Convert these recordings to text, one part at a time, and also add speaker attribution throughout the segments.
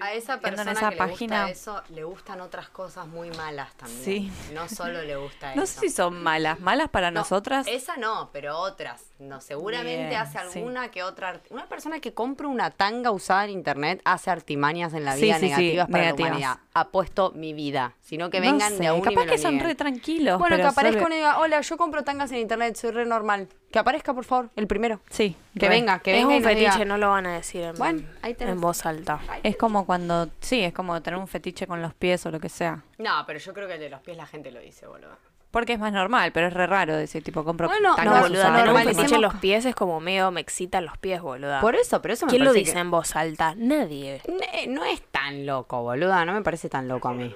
Speaker 1: A esa persona
Speaker 2: esa
Speaker 1: que
Speaker 2: página.
Speaker 1: le gusta eso, le gustan otras cosas muy malas también.
Speaker 2: Sí.
Speaker 1: No solo le gusta
Speaker 2: No
Speaker 1: eso.
Speaker 2: sé si son malas. Malas para
Speaker 1: No,
Speaker 2: nosotras.
Speaker 1: Esa no, pero otras. No, seguramente
Speaker 2: Bien,
Speaker 1: hace
Speaker 2: sí.
Speaker 1: alguna que otra. Una persona que compra una tanga usada en internet hace artimañas en la vida
Speaker 2: sí,
Speaker 1: negativas para
Speaker 2: negativas.
Speaker 1: la humanidad. Apuesto mi vida. Sino que
Speaker 2: No
Speaker 1: vengan
Speaker 2: sé,
Speaker 1: de a uno y
Speaker 2: capaz
Speaker 1: me
Speaker 2: que
Speaker 1: lo
Speaker 2: son re tranquilos.
Speaker 1: Bueno, que aparezca
Speaker 2: solo-
Speaker 1: y diga, hola, yo compro tangas en internet, soy re normal. Que aparezca, por favor, el primero.
Speaker 2: Sí,
Speaker 1: Que
Speaker 2: re.
Speaker 1: venga, que
Speaker 3: es
Speaker 1: venga y
Speaker 3: un
Speaker 1: diga,
Speaker 3: fetiche, no lo van a decir en,
Speaker 1: Bueno, ahí tenés.
Speaker 3: en voz alta.
Speaker 2: Es como cuando, sí, es como tener un fetiche con los pies o lo que sea.
Speaker 1: No, pero yo creo que el de los pies la gente lo dice, boludo.
Speaker 2: Porque es más normal, pero es re raro decir, tipo, compro
Speaker 1: Bueno,
Speaker 3: No,
Speaker 1: no,
Speaker 3: boluda, tener un fetiche en los pies es como medio me excitan los pies, boluda.
Speaker 1: Por eso, pero eso me
Speaker 3: ¿Quién lo dice
Speaker 1: que-
Speaker 3: en voz alta? Nadie.
Speaker 1: Ne- No es tan loco, boluda. No me parece tan loco a mí.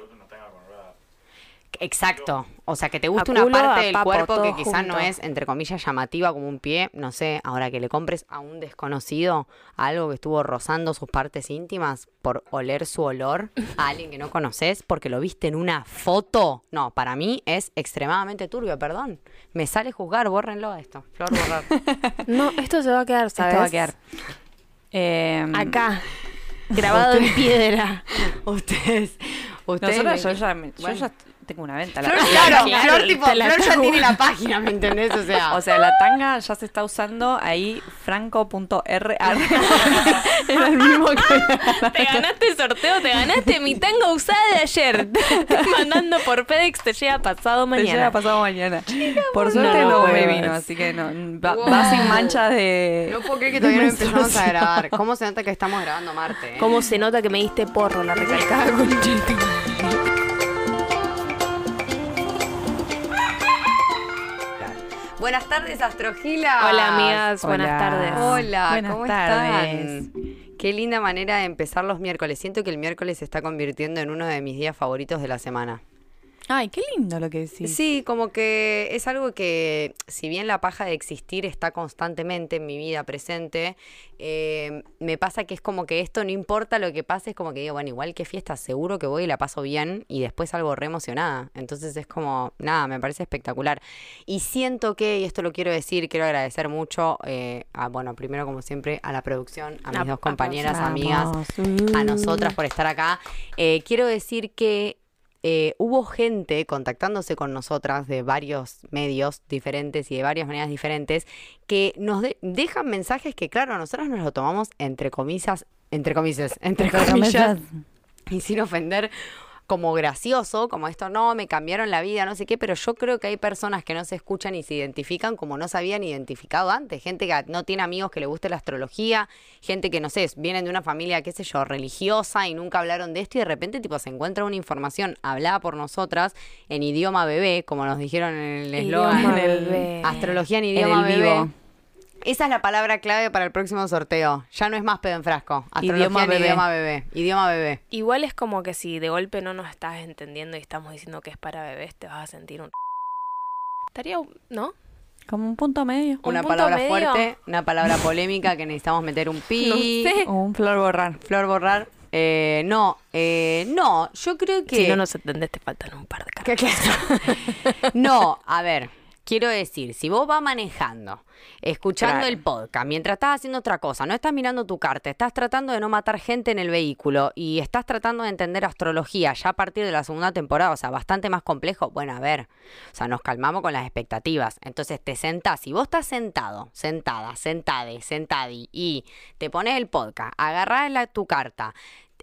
Speaker 1: Exacto. O sea, que te guste
Speaker 3: A
Speaker 1: una parte del
Speaker 3: papo,
Speaker 1: cuerpo que quizás no es, entre comillas, llamativa como un pie. No sé, ahora que le compres a un desconocido algo que estuvo rozando sus partes íntimas por oler su olor a alguien que no conoces porque lo viste en una foto. No, para mí es extremadamente turbio, perdón. Me sale juzgar, bórrenlo a esto. Flor, borrar.
Speaker 3: No, esto se va a quedar, ¿sabes?
Speaker 2: Esto va a quedar. Eh,
Speaker 3: Acá, grabado en piedra.
Speaker 1: ustedes, ustedes.
Speaker 2: Nosotras,
Speaker 1: me-
Speaker 2: yo ya, me- yo
Speaker 1: Bueno.
Speaker 2: ya tengo una venta. La-
Speaker 1: Flor, claro,
Speaker 3: Claro,
Speaker 1: Flor, tipo,
Speaker 3: te la
Speaker 1: Flor ya tiene la página, ¿me entendés? O sea,
Speaker 2: O sea, la tanga ya se está usando ahí, franco.r. Era el mismo que...
Speaker 3: Te ganaste el sorteo, te ganaste mi tanga usada de ayer. Te estoy mandando por FedEx, te llega pasado
Speaker 2: Te
Speaker 3: mañana.
Speaker 2: llega pasado mañana. Por suerte
Speaker 3: no
Speaker 2: me vino, así que no. Va,
Speaker 1: Wow.
Speaker 2: va sin manchas de.
Speaker 1: no puedo creer que todavía no empezamos a grabar. ¿Cómo se nota que estamos grabando Marte? eh?
Speaker 3: ¿Cómo se nota que me diste porro la recalcada
Speaker 1: Buenas tardes, Astrogila.
Speaker 3: Hola, amigas,
Speaker 2: Hola.
Speaker 3: buenas tardes.
Speaker 1: Hola,
Speaker 2: Buenas
Speaker 1: ¿cómo
Speaker 2: tardes.
Speaker 1: están? Qué linda manera de empezar los miércoles. Siento que el miércoles se está convirtiendo en uno de mis días favoritos de la semana.
Speaker 2: Ay, qué lindo lo que decís.
Speaker 1: Sí, como que es algo que, si bien la paja de existir está constantemente en mi vida presente, eh, me pasa que es como que esto no importa lo que pase, es como que digo, bueno, igual que fiesta, seguro que voy y la paso bien y después salgo re emocionada. Entonces es como, nada, me parece espectacular. Y siento que, y esto lo quiero decir, quiero agradecer mucho, eh, a, bueno, primero como siempre, a la producción, a mis dos compañeras, amigas, a nosotras por estar acá. Eh, quiero decir que eh, hubo gente contactándose con nosotras de varios medios diferentes y de varias maneras diferentes que nos de- dejan mensajes que, claro, nosotros nos lo tomamos entre comillas, entre comillas, entre comillas, y sin ofender como gracioso, como esto no, me cambiaron la vida, no sé qué, pero yo creo que hay personas que no se escuchan y se identifican como no se habían identificado antes, gente que no tiene amigos que le guste la astrología, gente que no sé, vienen de una familia, qué sé yo, religiosa y nunca hablaron de esto y de repente tipo se encuentra una información hablada por nosotras en idioma bebé, como nos dijeron en el eslogan,
Speaker 2: en
Speaker 1: astrología en
Speaker 2: En
Speaker 1: idioma
Speaker 2: el
Speaker 1: bebé.
Speaker 2: vivo.
Speaker 1: Esa es la palabra clave para el próximo sorteo. Ya no es más pedo en frasco. Astrología
Speaker 2: Idioma bebé.
Speaker 1: idioma bebé. Idioma bebé.
Speaker 3: Igual es como que si de golpe no nos estás entendiendo y estamos diciendo que es para bebés, te vas a sentir un... Estaría, ¿no?
Speaker 2: Como un punto medio.
Speaker 3: Un
Speaker 1: Una
Speaker 3: punto
Speaker 1: palabra
Speaker 3: medio.
Speaker 1: fuerte, una palabra polémica que necesitamos meter un pi.
Speaker 3: No sé.
Speaker 2: O un flor borrar.
Speaker 1: Flor borrar. Eh, no, eh, no, yo creo que.
Speaker 3: Si no nos entendés, te faltan un par de cartas.
Speaker 1: no, a ver, quiero decir, si vos vas manejando, escuchando
Speaker 2: Claro.
Speaker 1: el podcast, mientras estás haciendo otra cosa, no estás mirando tu carta, estás tratando de no matar gente en el vehículo y estás tratando de entender astrología ya a partir de la segunda temporada, o sea, bastante más complejo, bueno, a ver, o sea, nos calmamos con las expectativas. Entonces te sentás, si vos estás sentado, sentada, sentade, sentadi y te pones el podcast, agarrás la, tu carta,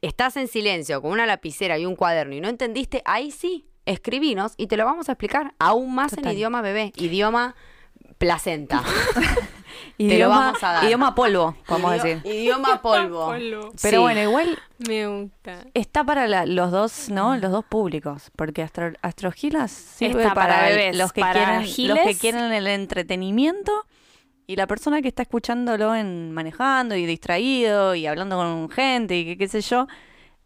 Speaker 1: estás en silencio con una lapicera y un cuaderno y no entendiste, ahí sí, escribinos y te lo vamos a explicar aún más
Speaker 2: Total.
Speaker 1: en idioma bebé, idioma placenta.
Speaker 2: Idioma,
Speaker 1: vamos a dar.
Speaker 2: idioma polvo, podemos
Speaker 1: Idio-
Speaker 2: decir.
Speaker 1: Idioma polvo.
Speaker 2: Pero
Speaker 1: Sí.
Speaker 2: bueno, igual
Speaker 3: Me gusta.
Speaker 2: está para la- los dos, ¿no? Los dos públicos. Porque Astro, Astrogilas sirve
Speaker 3: Está
Speaker 2: para,
Speaker 3: para bebés,
Speaker 2: los, que
Speaker 3: para
Speaker 2: quieren, los que quieren el entretenimiento y la persona que está escuchándolo en manejando y distraído y hablando con gente y que qué sé yo.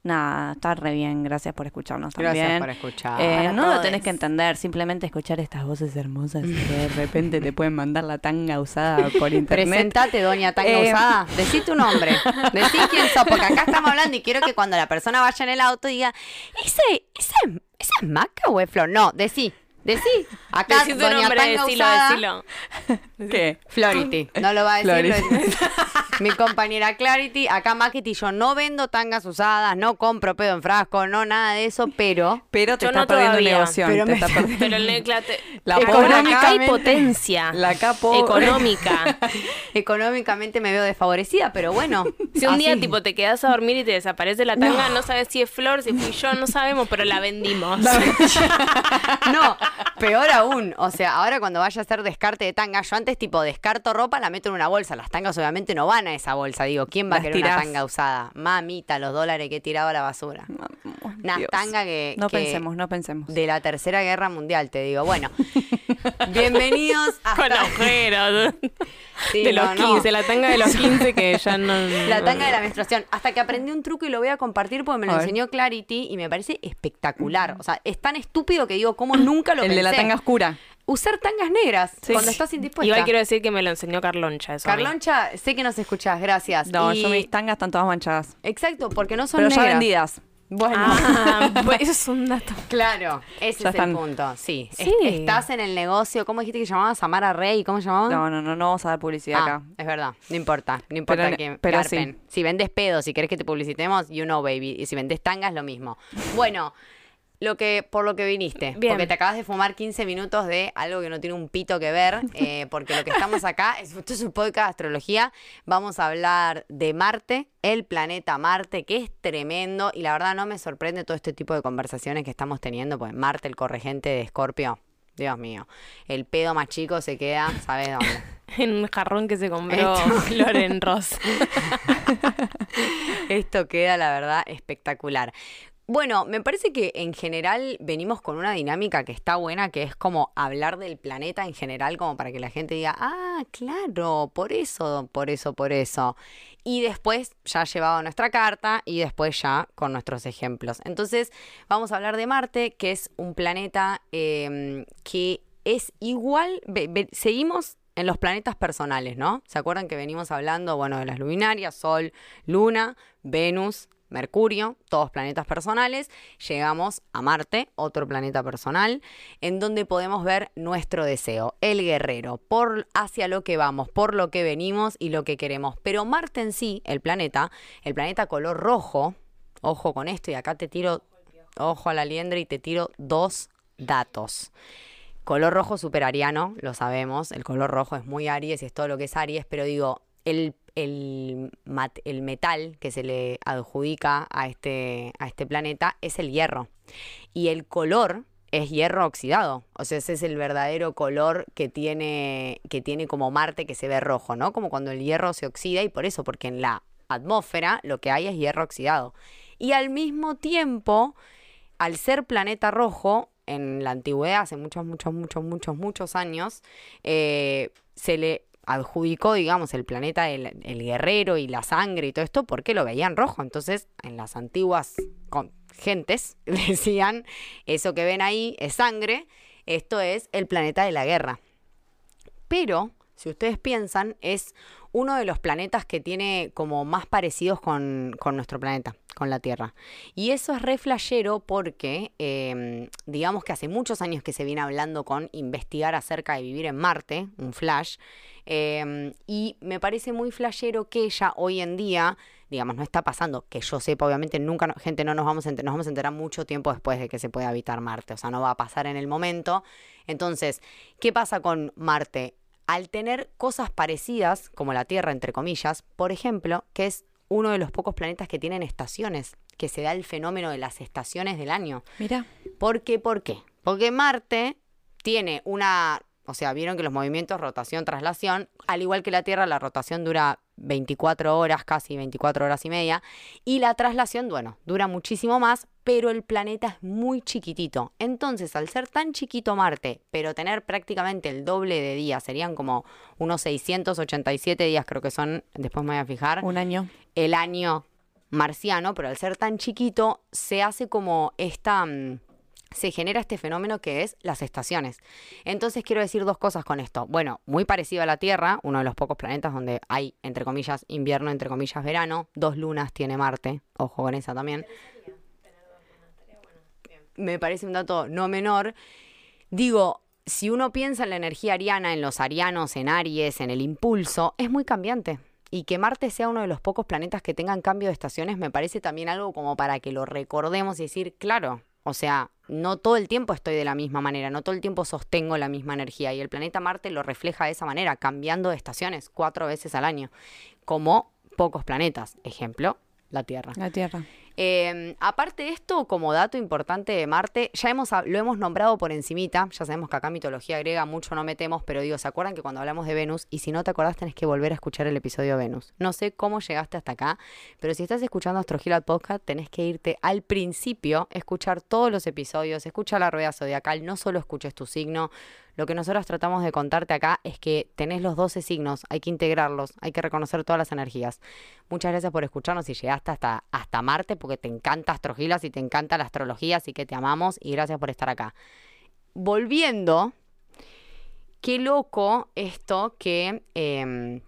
Speaker 2: Nada, está re bien. Gracias por escucharnos
Speaker 1: Gracias
Speaker 2: también.
Speaker 1: por escuchar.
Speaker 2: Eh, no lo tenés que entender, simplemente escuchar estas voces hermosas que de repente te pueden mandar la tanga usada por internet.
Speaker 1: Presentate, doña Tanga
Speaker 2: Eh,
Speaker 1: Usada. Decí tu nombre. Decí quién sos, porque acá estamos hablando y quiero que cuando la persona vaya en el auto diga, ¿ese, ese, esa es Maca o es Flor? No, decí. Decí, acá
Speaker 3: Decí tu
Speaker 1: doña
Speaker 3: nombre,
Speaker 1: tanga
Speaker 3: decilo,
Speaker 1: usada,
Speaker 3: decilo.
Speaker 2: ¿Qué?
Speaker 1: Flority. No lo va a decir.
Speaker 2: Flority.
Speaker 1: lo dice Mi compañera Clarity. Acá Maquety, yo no vendo tangas usadas, no compro pedo en frasco, no nada de eso, pero
Speaker 2: Pero te
Speaker 3: Yo
Speaker 2: estás
Speaker 3: no
Speaker 2: perdiendo
Speaker 3: todavía,
Speaker 2: negocio.
Speaker 1: pero
Speaker 2: te
Speaker 1: me-
Speaker 2: perdiendo-
Speaker 3: Pero el necla te...
Speaker 2: La
Speaker 3: económica
Speaker 1: pobre-
Speaker 3: y potencia.
Speaker 2: La capo.
Speaker 3: Económica.
Speaker 1: económicamente me veo desfavorecida, pero bueno.
Speaker 3: Si un día
Speaker 1: así.
Speaker 3: tipo te quedas a dormir y te desaparece la tanga, no, sabes si es Flor, si fui yo, no sabemos, pero la vendimos.
Speaker 1: No, peor aún. O sea, ahora cuando vaya a hacer descarte de tanga, yo antes tipo descarto ropa, la meto en una bolsa. Las tangas obviamente no van a esa bolsa. Digo, ¿quién va a querer una tanga usada? Mamita, los dólares que he tirado a la basura. Una
Speaker 2: Dios.
Speaker 1: tanga que,
Speaker 2: No
Speaker 1: que-
Speaker 2: pensemos, no pensemos.
Speaker 1: de la Tercera Guerra Mundial, te digo. Bueno, bienvenidos a
Speaker 3: Con agujeros.
Speaker 1: Sí,
Speaker 3: de los
Speaker 1: no, no.
Speaker 3: 15, la tanga de los 15 que ya no...
Speaker 1: La tanga de la menstruación. Hasta que aprendí un truco y lo voy a compartir porque me lo enseñó Clarity y me parece espectacular. O sea, es tan estúpido que digo, ¿cómo nunca lo
Speaker 2: El de la tanga oscura.
Speaker 1: Usar tangas negras
Speaker 2: Sí.
Speaker 1: cuando estás indispuesta.
Speaker 3: Igual quiero decir que me lo enseñó Carloncha eso.
Speaker 1: Carloncha, sé que nos escuchás, gracias.
Speaker 2: No,
Speaker 1: Y-
Speaker 2: yo mis tangas están todas manchadas.
Speaker 1: Exacto, porque no son
Speaker 2: Pero ya
Speaker 1: negras.
Speaker 2: vendidas.
Speaker 1: Bueno,
Speaker 3: Ah, pues eso es un dato.
Speaker 1: claro, ese
Speaker 2: Ya
Speaker 1: es
Speaker 2: están.
Speaker 1: el punto. Sí.
Speaker 3: Sí.
Speaker 1: Es- estás en el negocio, ¿cómo dijiste que llamabas? Samara Rey, ¿cómo se llamaba?
Speaker 2: No, no, no, no vamos a dar publicidad
Speaker 1: Ah,
Speaker 2: acá.
Speaker 1: es verdad, no importa, no importa
Speaker 2: Pero-
Speaker 1: que
Speaker 2: pero
Speaker 1: garpen.
Speaker 2: sí.
Speaker 1: Si vendes pedos, si querés que te publicitemos, you know baby, y si vendes tangas, lo mismo. Bueno, lo que por lo que viniste,
Speaker 3: Bien.
Speaker 1: porque te acabas de fumar 15 minutos de algo que no tiene un pito que ver, eh, porque lo que estamos acá, es, esto es un podcast de astrología, vamos a hablar de Marte, el planeta Marte, que es tremendo, y la verdad no me sorprende todo este tipo de conversaciones que estamos teniendo, pues Marte, el corregente de Escorpio, Dios mío, el pedo más chico se queda, ¿sabes dónde?
Speaker 3: En un jarrón que se compró
Speaker 1: Esto.
Speaker 3: Loren Ross.
Speaker 1: Esto queda, la verdad, espectacular. Bueno, me parece que en general venimos con una dinámica que está buena, que es como hablar del planeta en general, como para que la gente diga, ah, claro, por eso, por eso, por eso. Y después ya llevado nuestra carta y después ya con nuestros ejemplos. Entonces, vamos a hablar de Marte, que es un planeta eh, que es igual, seguimos en los planetas personales, ¿no? ¿Se acuerdan que venimos hablando, bueno, de las luminarias, Sol, Luna, Venus, Mercurio, todos planetas personales, llegamos a Marte, otro planeta personal, en donde podemos ver nuestro deseo, el guerrero, por hacia lo que vamos, por lo que venimos y lo que queremos. Pero Marte en sí, el planeta, el planeta color rojo, ojo con esto y acá te tiro, ojo a la liendra y te tiro dos datos. Color rojo super ariano, lo sabemos. El color rojo es muy Aries y es todo lo que es Aries, pero digo, el, el, el metal que se le adjudica a este, a este planeta es el hierro. Y el color es hierro oxidado. O sea, ese es el verdadero color que tiene, que tiene como Marte que se ve rojo, ¿no? Como cuando el hierro se oxida y por eso, porque en la atmósfera lo que hay es hierro oxidado. Y al mismo tiempo, al ser planeta rojo, en la antigüedad, hace muchos, muchos, muchos, muchos, muchos años, eh, se le adjudicó, digamos, el planeta, el, guerrero y la sangre y todo esto, porque lo veían rojo. Entonces, en las antiguas gentes decían, eso que ven ahí es sangre, esto es el planeta de la guerra. Pero, si ustedes piensan, es uno de los planetas que tiene como más parecidos con, con nuestro planeta, con la Tierra. Y eso es re flashero porque, eh, digamos que hace muchos años que se viene hablando con investigar acerca de vivir en Marte, un flash, eh, y me parece muy flashero que ya hoy en día, digamos, no está pasando, que yo sepa, obviamente nunca, gente, no nos vamos, a enter- nos vamos a enterar mucho tiempo después de que se pueda habitar Marte, o sea, no va a pasar en el momento. Entonces, ¿qué pasa con Marte? Al tener cosas parecidas, como la Tierra, entre comillas, por ejemplo, que es uno de los pocos planetas que tienen estaciones, que se da el fenómeno de las estaciones del año.
Speaker 2: Mira.
Speaker 1: ¿Por qué? ¿Por qué? Porque Marte tiene una, o sea, vieron que los movimientos rotación, traslación, al igual que la Tierra, la rotación dura 24 horas, casi 24 horas y media, y la traslación, bueno, dura muchísimo más, pero el planeta es muy chiquitito. Entonces, al ser tan chiquito Marte, pero tener prácticamente el doble de días, serían como unos 687 días creo que son, después me voy a fijar,
Speaker 2: Un año.
Speaker 1: el año marciano, pero al ser tan chiquito, se hace como esta. mm, se genera este fenómeno que es las estaciones. Entonces quiero decir dos cosas con esto. Bueno, muy parecido a la Tierra, uno de los pocos planetas donde hay, entre comillas, invierno, entre comillas, verano. Dos lunas tiene Marte, ojo con esa también. Me parece un dato no menor. digo, si uno piensa en la energía ariana, en los arianos, en Aries, en el impulso, es muy cambiante. Y que Marte sea uno de los pocos planetas que tengan cambio de estaciones me parece también algo como para que lo recordemos y decir, claro, o sea, no todo el tiempo estoy de la misma manera, no todo el tiempo sostengo la misma energía y el planeta Marte lo refleja de esa manera, cambiando de estaciones cuatro veces al año, como pocos planetas. Ejemplo, la Tierra.
Speaker 2: La Tierra.
Speaker 1: Eh, aparte de esto, como dato importante de Marte, ya hemos, lo hemos nombrado por encimita, ya sabemos que acá mitología griega mucho no metemos, pero digo, ¿se acuerdan que cuando hablamos de Venus, y si no te acordás tenés que volver a escuchar el episodio de Venus? No sé cómo llegaste hasta acá, pero si estás escuchando Astrogila Podcast, tenés que irte al principio, escuchar todos los episodios, escuchar la rueda zodiacal, no solo escuches tu signo, lo que nosotros tratamos de contarte acá es que tenés los 12 signos, hay que integrarlos, hay que reconocer todas las energías. Muchas gracias por escucharnos y llegaste hasta, hasta Marte porque te encanta Astrogilas y te encanta la astrología, así que te amamos y gracias por estar acá. Volviendo, qué loco esto que em,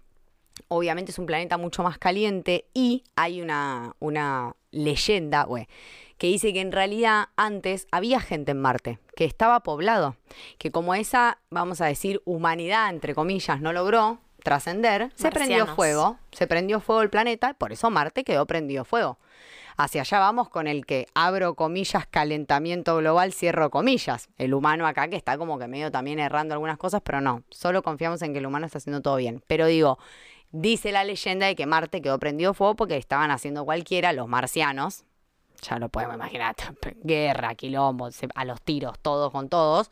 Speaker 1: obviamente es un planeta mucho más caliente y hay una, una leyenda, güey, que dice que en realidad antes había gente en Marte, que estaba poblado, que como esa, vamos a decir, humanidad, entre comillas, no logró trascender, se prendió fuego, se prendió fuego el planeta, por eso Marte quedó prendido fuego. Hacia allá vamos con el que abro comillas, calentamiento global, cierro comillas. El humano acá que está como que medio también errando algunas cosas, pero no, solo confiamos en que el humano está haciendo todo bien. Pero digo, dice la leyenda de que Marte quedó prendido fuego porque estaban haciendo cualquiera, los marcianos, ya lo podemos imaginar, guerra, quilombo, a los tiros, todos con todos.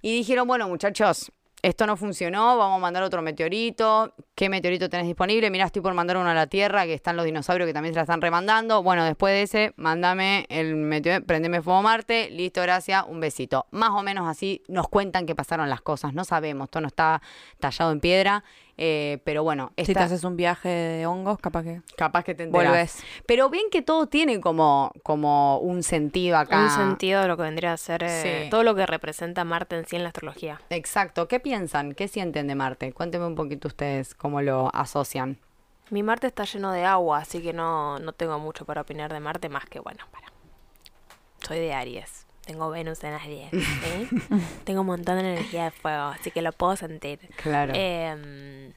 Speaker 1: Y dijeron, bueno, muchachos, esto no funcionó, vamos a mandar otro meteorito. ¿Qué meteorito tenés disponible? Mirá, estoy por mandar uno a la Tierra, que están los dinosaurios que también se la están remandando. Bueno, después de ese, mándame el meteorito, prendeme fuego Marte, listo, gracias, un besito. Más o menos así nos cuentan que pasaron las cosas, no sabemos, todo no está tallado en piedra, eh, pero bueno,
Speaker 2: Si te
Speaker 1: esta-
Speaker 2: haces un viaje de hongos, capaz que
Speaker 1: capaz que te enterás.
Speaker 2: volvés.
Speaker 1: Pero bien que todo tiene como, como un sentido acá.
Speaker 3: Un sentido de lo que vendría a ser eh,
Speaker 1: Sí.
Speaker 3: todo lo que representa Marte en sí en la astrología.
Speaker 1: Exacto. ¿Qué piensan? ¿Qué sienten de Marte? Cuéntenme un poquito ustedes cómo lo asocian.
Speaker 3: Mi Marte está lleno de agua, así que no, no tengo mucho para opinar de Marte más que, bueno, para. Soy de Aries. Tengo Venus en Aries. ¿sí? tengo un montón de energía de fuego, así que lo puedo sentir.
Speaker 1: Claro.
Speaker 3: Em,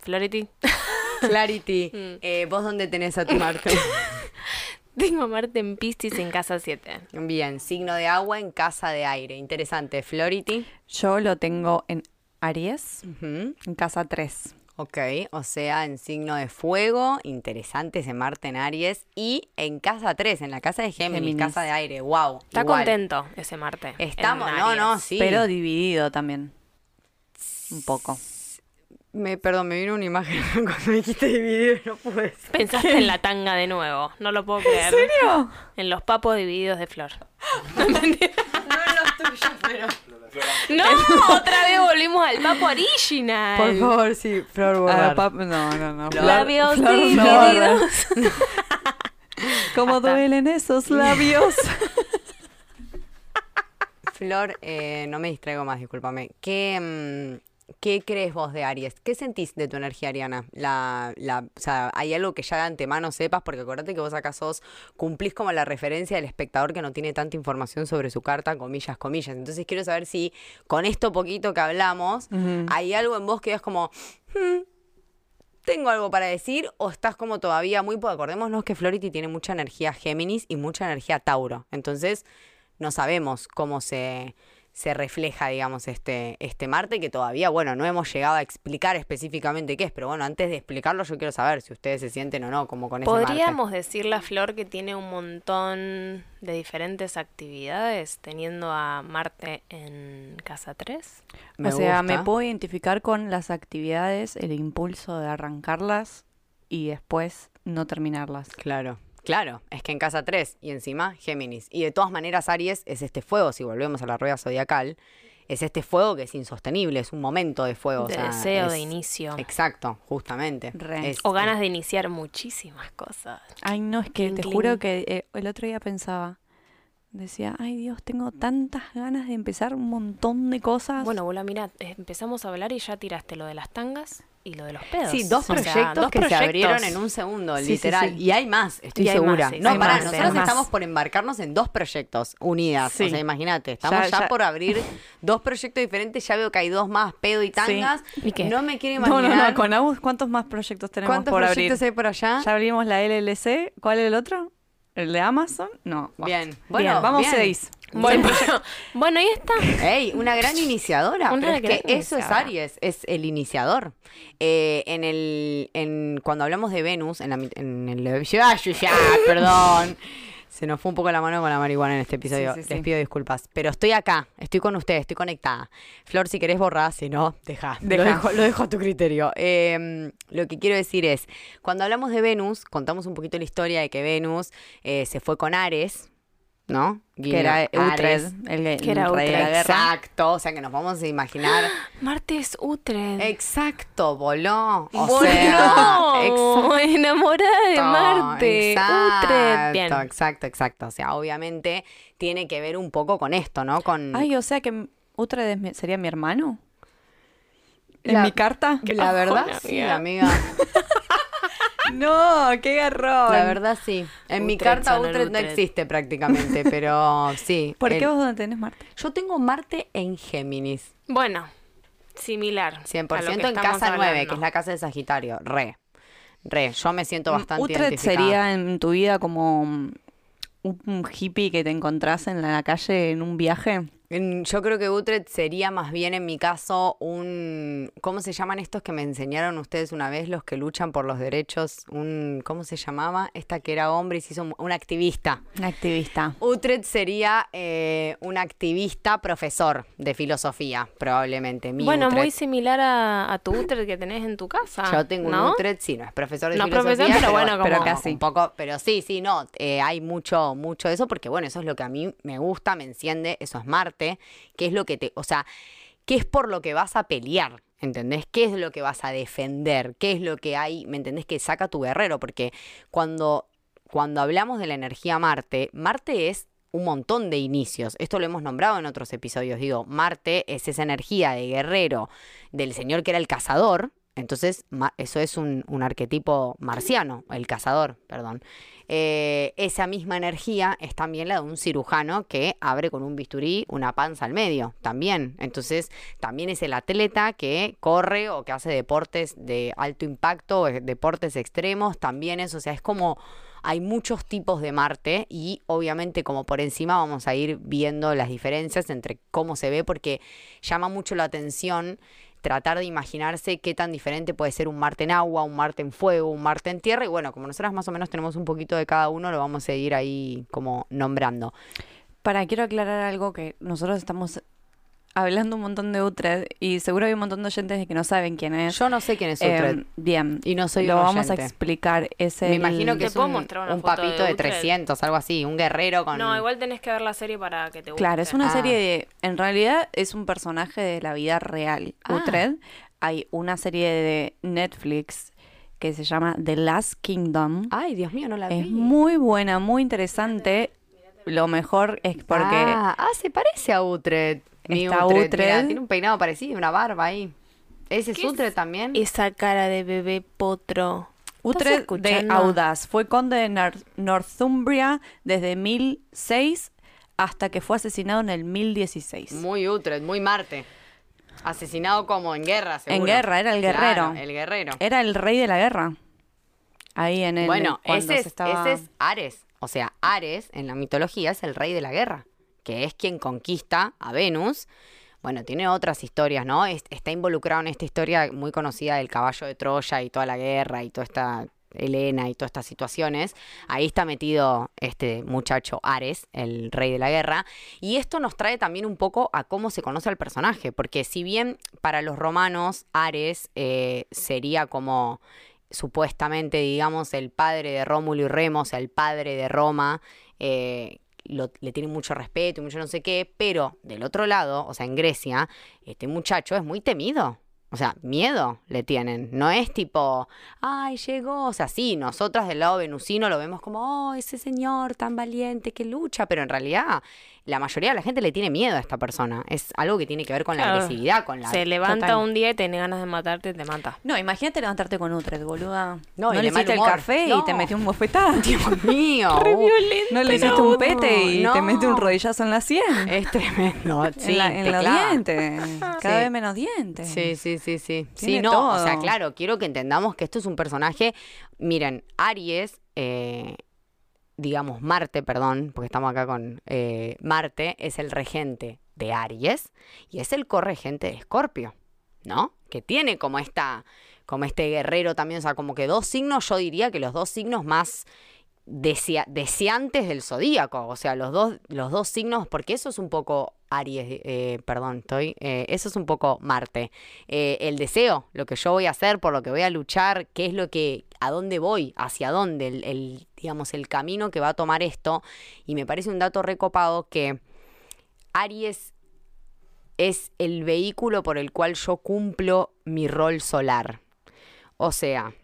Speaker 3: Flority.
Speaker 1: Clarity,
Speaker 3: Mm.
Speaker 1: eh, ¿vos dónde tenés a tu Marte?
Speaker 3: Tengo Marte en Piscis en casa 7.
Speaker 1: Bien, signo de agua en casa de aire. Interesante. Flority.
Speaker 2: Yo lo tengo en Aries, en casa 3.
Speaker 1: Ok, o sea, en signo de fuego, interesante ese Marte en Aries. Y en casa 3, en la casa de Géminis,
Speaker 2: Géminis.
Speaker 1: casa de aire. Wow.
Speaker 3: Está
Speaker 1: igual.
Speaker 3: contento ese Marte.
Speaker 1: Estamos, no, no,
Speaker 3: Aries.
Speaker 1: sí.
Speaker 2: Pero dividido también. Un poco.
Speaker 1: Me, perdón, me vino una imagen cuando me dijiste dividido y no pude.
Speaker 3: Pensaste en la tanga de nuevo. No lo puedo creer.
Speaker 2: ¿En serio?
Speaker 3: En los papos divididos de flor.
Speaker 1: No en pero.
Speaker 3: No, otra vez volvimos al papo original.
Speaker 1: Por favor, sí, Flor
Speaker 2: Ah,
Speaker 1: borrar.
Speaker 2: no, no, no.
Speaker 1: Flor-
Speaker 3: Labios
Speaker 2: Flor
Speaker 3: divididos.
Speaker 2: ¿Cómo duelen esos labios?
Speaker 1: Flor, eh, no me distraigo más, discúlpame. ¿Qué, mm, ¿Qué crees vos de Aries? ¿Qué sentís de tu energía ariana? La, la, o sea, ¿hay algo que ya de antemano sepas? Porque acuérdate que vos acá sos, cumplís como la referencia del espectador que no tiene tanta información sobre su carta, comillas, comillas. Entonces quiero saber si con esto poquito que hablamos, hay algo en vos que es como, "Hmm, tengo algo para decir, o estás como todavía muy, pues acordémonos que Flority tiene mucha energía Géminis y mucha energía Tauro. Entonces, no sabemos cómo se, se refleja, digamos, este, este Marte, que todavía, bueno, no hemos llegado a explicar específicamente qué es, pero bueno, antes de explicarlo yo quiero saber si ustedes se sienten o no como con ese Marte.
Speaker 3: Podríamos decirle a Flor que tiene un montón de diferentes actividades teniendo a Marte en casa 3.
Speaker 1: Me
Speaker 2: o sea, me puedo identificar con las actividades, el impulso de arrancarlas y después no terminarlas.
Speaker 1: Claro, claro, es que en casa 3 y encima Géminis. Y de todas maneras Aries es este fuego, si volvemos a la rueda zodiacal, es este fuego que es insostenible, es un momento de fuego. o
Speaker 3: de
Speaker 1: sea,
Speaker 3: deseo, de inicio.
Speaker 1: Exacto, justamente. Es-
Speaker 3: O ganas de iniciar muchísimas cosas.
Speaker 2: Ay, no, es que te juro que eh, el otro día pensaba, decía, ay Dios, tengo tantas ganas de empezar un montón de cosas.
Speaker 3: Bueno, Bola, mira, empezamos a hablar y ya tiraste lo de las tangas, y lo de los pedos.
Speaker 1: Sí, dos
Speaker 3: O sea,
Speaker 1: proyectos
Speaker 3: dos
Speaker 1: que se abrieron en un segundo,
Speaker 2: Sí,
Speaker 1: literal.
Speaker 2: sí.
Speaker 1: Y hay más, estoy
Speaker 3: hay
Speaker 1: segura.
Speaker 3: más,
Speaker 1: no, pará, nosotros estamos por embarcarnos en dos proyectos unidas. O sea, imagínate, estamos
Speaker 2: Ya-
Speaker 1: ya,
Speaker 2: ya-
Speaker 1: por abrir dos proyectos diferentes. Ya veo que hay dos más, pedo y tangas.
Speaker 3: ¿Y qué?
Speaker 1: No me quiero
Speaker 2: No,
Speaker 1: imaginar.
Speaker 2: no, no, con Agus, ¿cuántos más proyectos tenemos
Speaker 1: ¿Cuántos
Speaker 2: por abrir?
Speaker 1: proyectos hay por allá?
Speaker 2: Ya abrimos la LLC, ¿cuál es el otro? ¿El de Amazon? No.
Speaker 1: Bien. Bueno,
Speaker 2: vamos
Speaker 1: bien.
Speaker 2: seis.
Speaker 3: Bueno, bueno, ahí está.
Speaker 1: Ey, una gran iniciadora.
Speaker 3: Una
Speaker 1: pero es
Speaker 3: gran
Speaker 1: que eso es. Aries, es el iniciador. Eh, en el, en, cuando hablamos de Venus, en, la, en el perdón. Se nos fue un poco la mano con la marihuana en este episodio.
Speaker 2: Sí, sí, sí.
Speaker 1: Les pido disculpas. Pero estoy acá, estoy con ustedes, estoy conectada. Flor, si querés borrar, si no, deja. Lo,
Speaker 2: Deja.
Speaker 1: dejo, lo dejo a tu criterio. Eh, lo que quiero decir es, cuando hablamos de Venus, contamos un poquito la historia de que Venus eh, se fue con Ares, ¿no?
Speaker 2: Que era Utred,
Speaker 1: Ares.
Speaker 2: el,
Speaker 3: Que era Utrecht.
Speaker 1: Exacto, o sea que nos vamos a imaginar.
Speaker 3: Marte es Utrecht.
Speaker 1: Exacto, voló. O
Speaker 3: Bueno,
Speaker 1: sea, exacto.
Speaker 3: enamorada de Marte.
Speaker 1: Exacto,
Speaker 3: Utrecht. Bien.
Speaker 1: exacto, exacto. O sea, obviamente tiene que ver un poco con esto, ¿no? Con
Speaker 2: Ay, o sea que es mi- sería mi hermano. ¿En
Speaker 1: La-
Speaker 2: mi carta?
Speaker 1: la verdad,
Speaker 3: bajona,
Speaker 1: sí,
Speaker 3: amiga.
Speaker 2: No, qué garrón.
Speaker 1: La verdad, sí. En mi carta Utrecht no existe prácticamente, pero sí.
Speaker 2: ¿Por
Speaker 1: El-
Speaker 2: qué vos dónde tenés Marte?
Speaker 1: Yo tengo Marte en Géminis.
Speaker 3: Bueno, similar.
Speaker 1: 100%
Speaker 3: a lo que
Speaker 1: en casa 9,
Speaker 3: hablando.
Speaker 1: que es la casa de Sagitario. Re. Re. Yo me siento bastante
Speaker 2: Utrecht sería en tu vida como mm, un, un hippie que te encontrás en la calle en un viaje.
Speaker 1: Yo creo que Utrecht sería más bien en mi caso un... ¿Cómo se llaman estos que me enseñaron ustedes una vez, los que luchan por los derechos? Un, ¿Cómo se llamaba? Esta que era hombre y se hizo un, activista.
Speaker 2: Un activista.
Speaker 1: Utrecht sería eh, un activista profesor de filosofía, probablemente. Mi
Speaker 3: Bueno, muy similar a, a tu Utrecht que tenés en tu casa.
Speaker 1: Yo tengo un. Utrecht, sí, no es profesor de
Speaker 3: No
Speaker 1: filosofía,
Speaker 3: profesor, pero bueno, como-
Speaker 2: pero casi.
Speaker 1: un poco, pero sí, sí, no, eh, hay mucho, mucho de eso porque bueno, eso es lo que a mí me gusta, me enciende, eso es Marte, que es lo que te, o sea, qué es por lo que vas a pelear, ¿entendés? ¿Qué es lo que vas a defender? ¿Qué es lo que hay, me entendés? Que saca tu guerrero, porque cuando, cuando hablamos de la energía Marte, Marte es un montón de inicios. Esto lo hemos nombrado en otros episodios. Digo, Marte es esa energía de guerrero del señor que era el cazador. Entonces, eso es un, arquetipo marciano, el cazador, perdón. Eh, esa misma energía es también la de un cirujano que abre con un bisturí una panza al medio, también. Entonces, también es el atleta que corre o que hace deportes de alto impacto, eh, deportes extremos, también es, o sea, es como hay muchos tipos de Marte y obviamente como por encima vamos a ir viendo las diferencias entre cómo se ve porque llama mucho la atención tratar de imaginarse qué tan diferente puede ser un Marte en agua, un Marte en fuego, un Marte en tierra y bueno, como nosotras más o menos tenemos un poquito de cada uno, lo vamos a ir ahí como nombrando.
Speaker 2: Para, quiero aclarar algo que nosotros estamos hablando un montón de Utrecht y seguro hay un montón de oyentes que no saben quién es.
Speaker 1: Yo no sé quién es
Speaker 2: Eh,
Speaker 1: Utrecht
Speaker 2: bien,
Speaker 1: y no soy
Speaker 2: lo
Speaker 1: un
Speaker 2: vamos a explicar. Es
Speaker 1: Me
Speaker 2: el-
Speaker 1: imagino que
Speaker 3: ¿Te
Speaker 1: es un, un
Speaker 3: de
Speaker 1: papito de,
Speaker 3: Utrecht?
Speaker 1: 300, algo así, un guerrero con...
Speaker 3: No, igual tenés que ver la serie para que te guste.
Speaker 2: Claro, es una
Speaker 1: Ah.
Speaker 2: serie de... En realidad es un personaje de la vida real,
Speaker 1: Ah.
Speaker 2: Utrecht. Hay una serie de Netflix que se llama The Last Kingdom.
Speaker 1: Ay, Dios mío, no la
Speaker 2: es
Speaker 1: vi.
Speaker 2: muy buena, muy interesante. Lo mejor es porque...
Speaker 1: Ah, ah, se parece a Utrecht. Mi
Speaker 2: Está
Speaker 1: Utrecht, tiene un peinado parecido, una barba ahí. ¿Ese es
Speaker 3: ¿Qué es
Speaker 1: Utrecht también?
Speaker 3: Esa cara de bebé potro.
Speaker 2: Utrecht de? Audaz. Fue conde de Nor- Northumbria desde 1006 hasta que fue asesinado en el 1016.
Speaker 1: Muy Utrecht, muy Marte. Asesinado como en guerra, seguro.
Speaker 2: En guerra, era el
Speaker 1: Claro,
Speaker 2: guerrero.
Speaker 1: el guerrero.
Speaker 2: Era el rey de la guerra. Ahí en el...
Speaker 1: bueno,
Speaker 2: cuando
Speaker 1: ese
Speaker 2: se
Speaker 1: es,
Speaker 2: estaba-
Speaker 1: ese es Ares. O sea, Ares en la mitología es el rey de la guerra, que es quien conquista a Venus. Bueno, tiene otras historias, ¿no? Es- está involucrado en esta historia muy conocida del caballo de Troya y toda la guerra y toda esta Helena y todas estas situaciones. Ahí está metido este muchacho Ares, el rey de la guerra. Y esto nos trae también un poco a cómo se conoce al personaje, porque si bien para los romanos Ares eh, sería como supuestamente, digamos, el padre de Rómulo y Remo, o sea, el padre de Roma, eh, lo- le tiene mucho respeto y mucho no sé qué, pero del otro lado, o sea, en Grecia, este muchacho es muy temido. O sea, miedo le tienen. No es tipo, ay, llegó. O sea, sí, nosotras del lado venusino lo vemos como, oh, ese señor tan valiente que lucha. Pero en realidad, la mayoría de la gente le tiene miedo a esta persona. Es algo que tiene que ver con la agresividad, con la.
Speaker 3: Se levanta
Speaker 2: Total.
Speaker 3: un día y tiene ganas de matarte y te mata.
Speaker 2: No, imagínate levantarte con Utrecht, boluda.
Speaker 1: No, y
Speaker 2: le hiciste el café
Speaker 1: No.
Speaker 2: y te metió un bofetado.
Speaker 1: Dios mío.
Speaker 3: Re
Speaker 1: uh,
Speaker 3: violento.
Speaker 2: No le hiciste
Speaker 1: No,
Speaker 2: un pete y
Speaker 1: no.
Speaker 2: te mete un rodillazo en la sien.
Speaker 1: Es tremendo. Sí,
Speaker 2: en la- en los dientes. Cada
Speaker 1: Sí.
Speaker 2: vez menos dientes.
Speaker 1: Sí, sí, sí, sí. Sí, no, o sea, claro, quiero que entendamos que esto es un personaje. Miren, Aries, eh, digamos Marte, perdón, porque estamos acá con eh, Marte, es el regente de Aries y es el corregente de Escorpio, ¿no? Que tiene como esta, como este guerrero también, o sea, como que dos signos, yo diría que los dos signos más desea- deseantes del zodíaco, o sea, los dos, los dos signos, porque eso es un poco Aries, eh, perdón, estoy, eh, eso es un poco Marte. Eh, el deseo, lo que yo voy a hacer, por lo que voy a luchar, qué es lo que, a dónde voy, hacia dónde, el, el, digamos, el camino que va a tomar esto. Y me parece un dato recopado que Aries es el vehículo por el cual yo cumplo mi rol solar. O sea,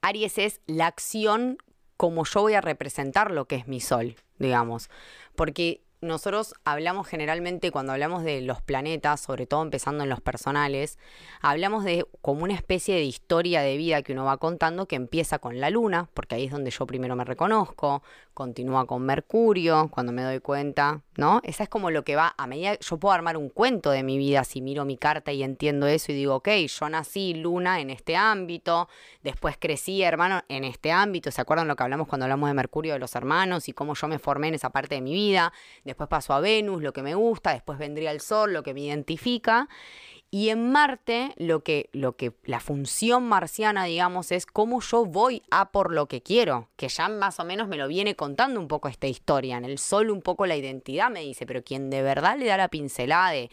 Speaker 1: Aries es la acción como yo voy a representar lo que es mi sol, digamos. Porque nosotros hablamos generalmente cuando hablamos de los planetas, sobre todo empezando en los personales, hablamos de como una especie de historia de vida que uno va contando que empieza con la luna, porque ahí es donde yo primero me reconozco, continúa con Mercurio, cuando me doy cuenta, ¿no? Esa es como lo que va, a medida yo puedo armar un cuento de mi vida si miro mi carta y entiendo eso y digo, ok, yo nací luna en este ámbito, después crecí hermano en este ámbito, ¿se acuerdan lo que hablamos cuando hablamos de Mercurio de los hermanos y cómo yo me formé en esa parte de mi vida? Después paso a Venus, lo que me gusta, después vendría el Sol, lo que me identifica. Y en Marte, lo que, lo que, la función marciana, digamos, es cómo yo voy a por lo que quiero, que ya más o menos me lo viene contando un poco esta historia. En el sol un poco la identidad me dice, pero quien de verdad le da la pincelada de